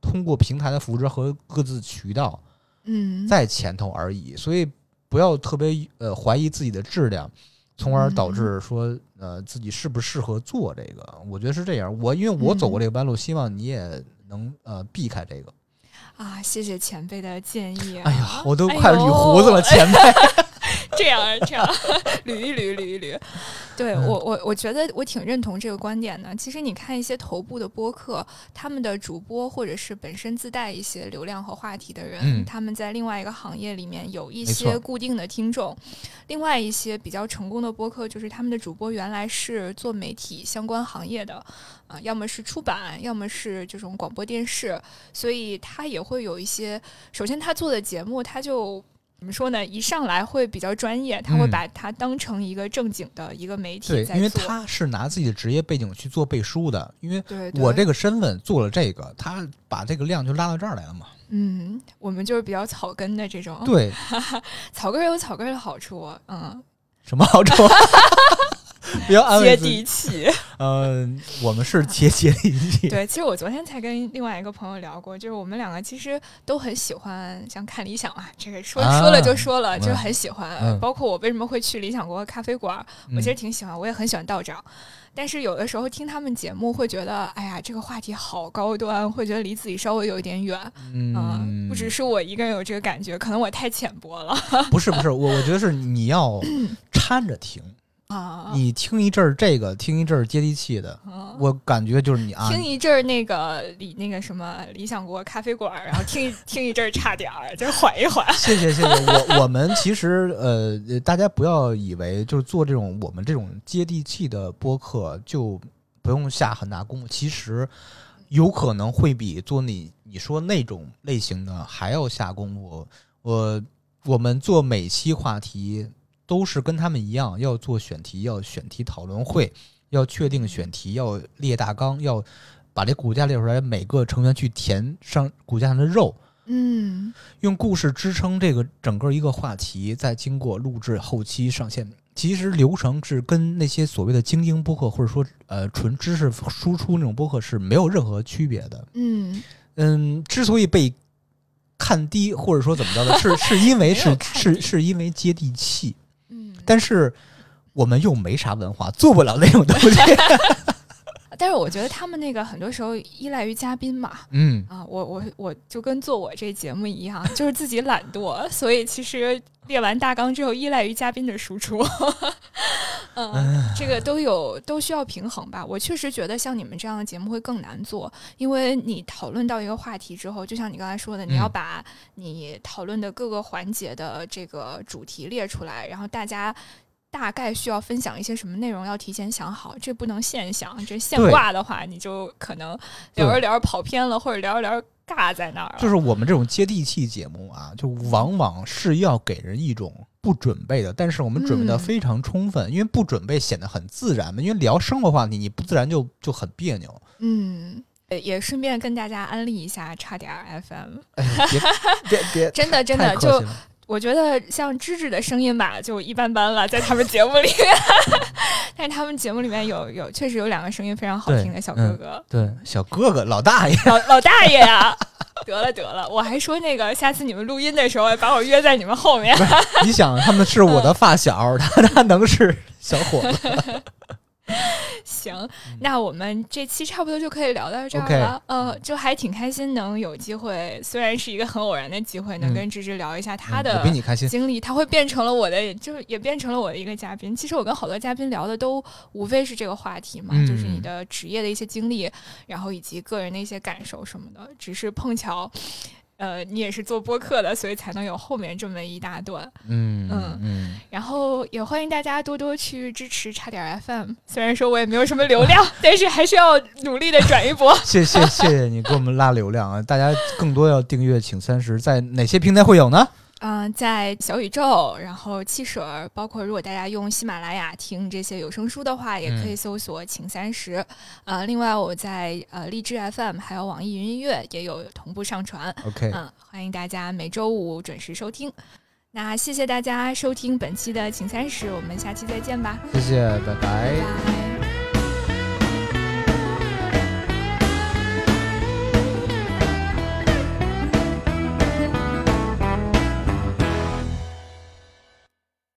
通过平台的扶持和各自渠道，嗯，在前头而已。所以不要特别呃怀疑自己的质量，从而导致说呃自己适不适合做这个。我觉得是这样。我因为我走过这个弯路，希望你也能呃避开这个。啊，谢谢前辈的建议。哎呀，我都快捋胡子了，前辈。这样这样 捋一捋捋一捋，对我我我觉得我挺认同这个观点的。其实你看一些头部的播客，他们的主播或者是本身自带一些流量和话题的人，他们在另外一个行业里面有一些固定的听众。另外一些比较成功的播客，就是他们的主播原来是做媒体相关行业的，啊，要么是出版，要么是这种广播电视，所以他也会有一些。首先，他做的节目，他就。怎么说呢？一上来会比较专业，他会把它当成一个正经的一个媒体对，因为他是拿自己的职业背景去做背书的。因为我这个身份做了这个，他把这个量就拉到这儿来了嘛。嗯，我们就是比较草根的这种。对，草根有草根的好处。嗯，什么好处？比较接地气，嗯，我们是接接地气。对，其实我昨天才跟另外一个朋友聊过，就是我们两个其实都很喜欢像看理想啊，这个说说了就说了，就是很喜欢。包括我为什么会去理想国咖啡馆，我其实挺喜欢，我也很喜欢道长。但是有的时候听他们节目会觉得，哎呀，这个话题好高端，会觉得离自己稍微有一点远。嗯，不只是我一个人有这个感觉，可能我太浅薄了。不是不是，我我觉得是你要掺着听。啊，你听一阵儿这个，听一阵儿接地气的，嗯我感觉就是你啊，听一阵儿那个理那个什么理想国咖啡馆儿，然后听一 听一阵儿差点儿，就缓一缓。谢谢谢谢，我我们其实呃，呃大家不要以为就是做这种我们这种接地气的播客就不用下很大功夫，其实有可能会比做你你说那种类型的还要下功夫。我我们做每期话题都是跟他们一样，要做选题，要选题讨论会，要确定选题，要列大纲，要把这骨架列出来，每个成员去填上骨架上的肉。嗯。用故事支撑这个整个一个话题，再经过录制、后期上线，其实流程是跟那些所谓的精英播客或者说呃纯知识输出那种播客是没有任何区别的。嗯。嗯，之所以被看低或者说怎么着的，是是因为 是是是因为接地气，嗯，但是我们又没啥文化，做不了那种东西。但是我觉得他们那个很多时候依赖于嘉宾嘛。嗯，啊，我我我就跟做我这节目一样，就是自己懒惰，所以其实列完大纲之后，依赖于嘉宾的输出。嗯，这个都有都需要平衡吧。我确实觉得像你们这样的节目会更难做，因为你讨论到一个话题之后，就像你刚才说的，你要嗯把你讨论的各个环节的这个主题列出来，然后大家。大概需要分享一些什么内容，要提前想好，这不能现想。这现挂的话，你就可能聊着聊着跑偏了，或者聊着聊着尬在那儿了。就是我们这种接地气节目啊，就往往是要给人一种不准备的，但是我们准备的嗯非常充分，因为不准备显得很自然嘛。因为聊生活话题，你不自然就就很别扭。嗯，呃也顺便跟大家安利一下差点儿 FM。哎，别别别，真的 真的，就我觉得像芝芝的声音吧，就一般般了，在他们节目里面。但是他们节目里面有有确实有两个声音非常好听的小哥哥，对小哥哥老大爷，老老大爷呀、得了得了，我还说那个下次你们录音的时候把我约在你们后面。你想他们是我的发小，他 他能是小伙子？行，那我们这期差不多就可以聊到这儿了。呃，就还挺开心能有机会，虽然是一个很偶然的机会，能嗯跟芝芝聊一下她嗯的比你开心。经历，他会变成了我的，就是也变成了我的一个嘉宾。其实我跟好多嘉宾聊的都无非是这个话题嘛，嗯就是你的职业的一些经历，然后以及个人的一些感受什么的。只是碰巧，呃，你也是做播客的，所以才能有后面这么一大段。嗯嗯嗯，然后也欢迎大家多多去支持差点 FM。虽然说我也没有什么流量，但是还是要努力的转一波。谢谢谢谢你给我们拉流量啊！大家更多要订阅，请三十，在哪些平台会有呢？嗯、在小宇宙，然后汽水儿，包括如果大家用喜马拉雅听这些有声书的话，也可以搜索“请三十”呃，另外我在呃荔枝 FM 还有网易云音乐也有同步上传。OK，嗯，欢迎大家每周五准时收听。那谢谢大家收听本期的《请三十》，我们下期再见吧，谢谢，拜拜拜拜。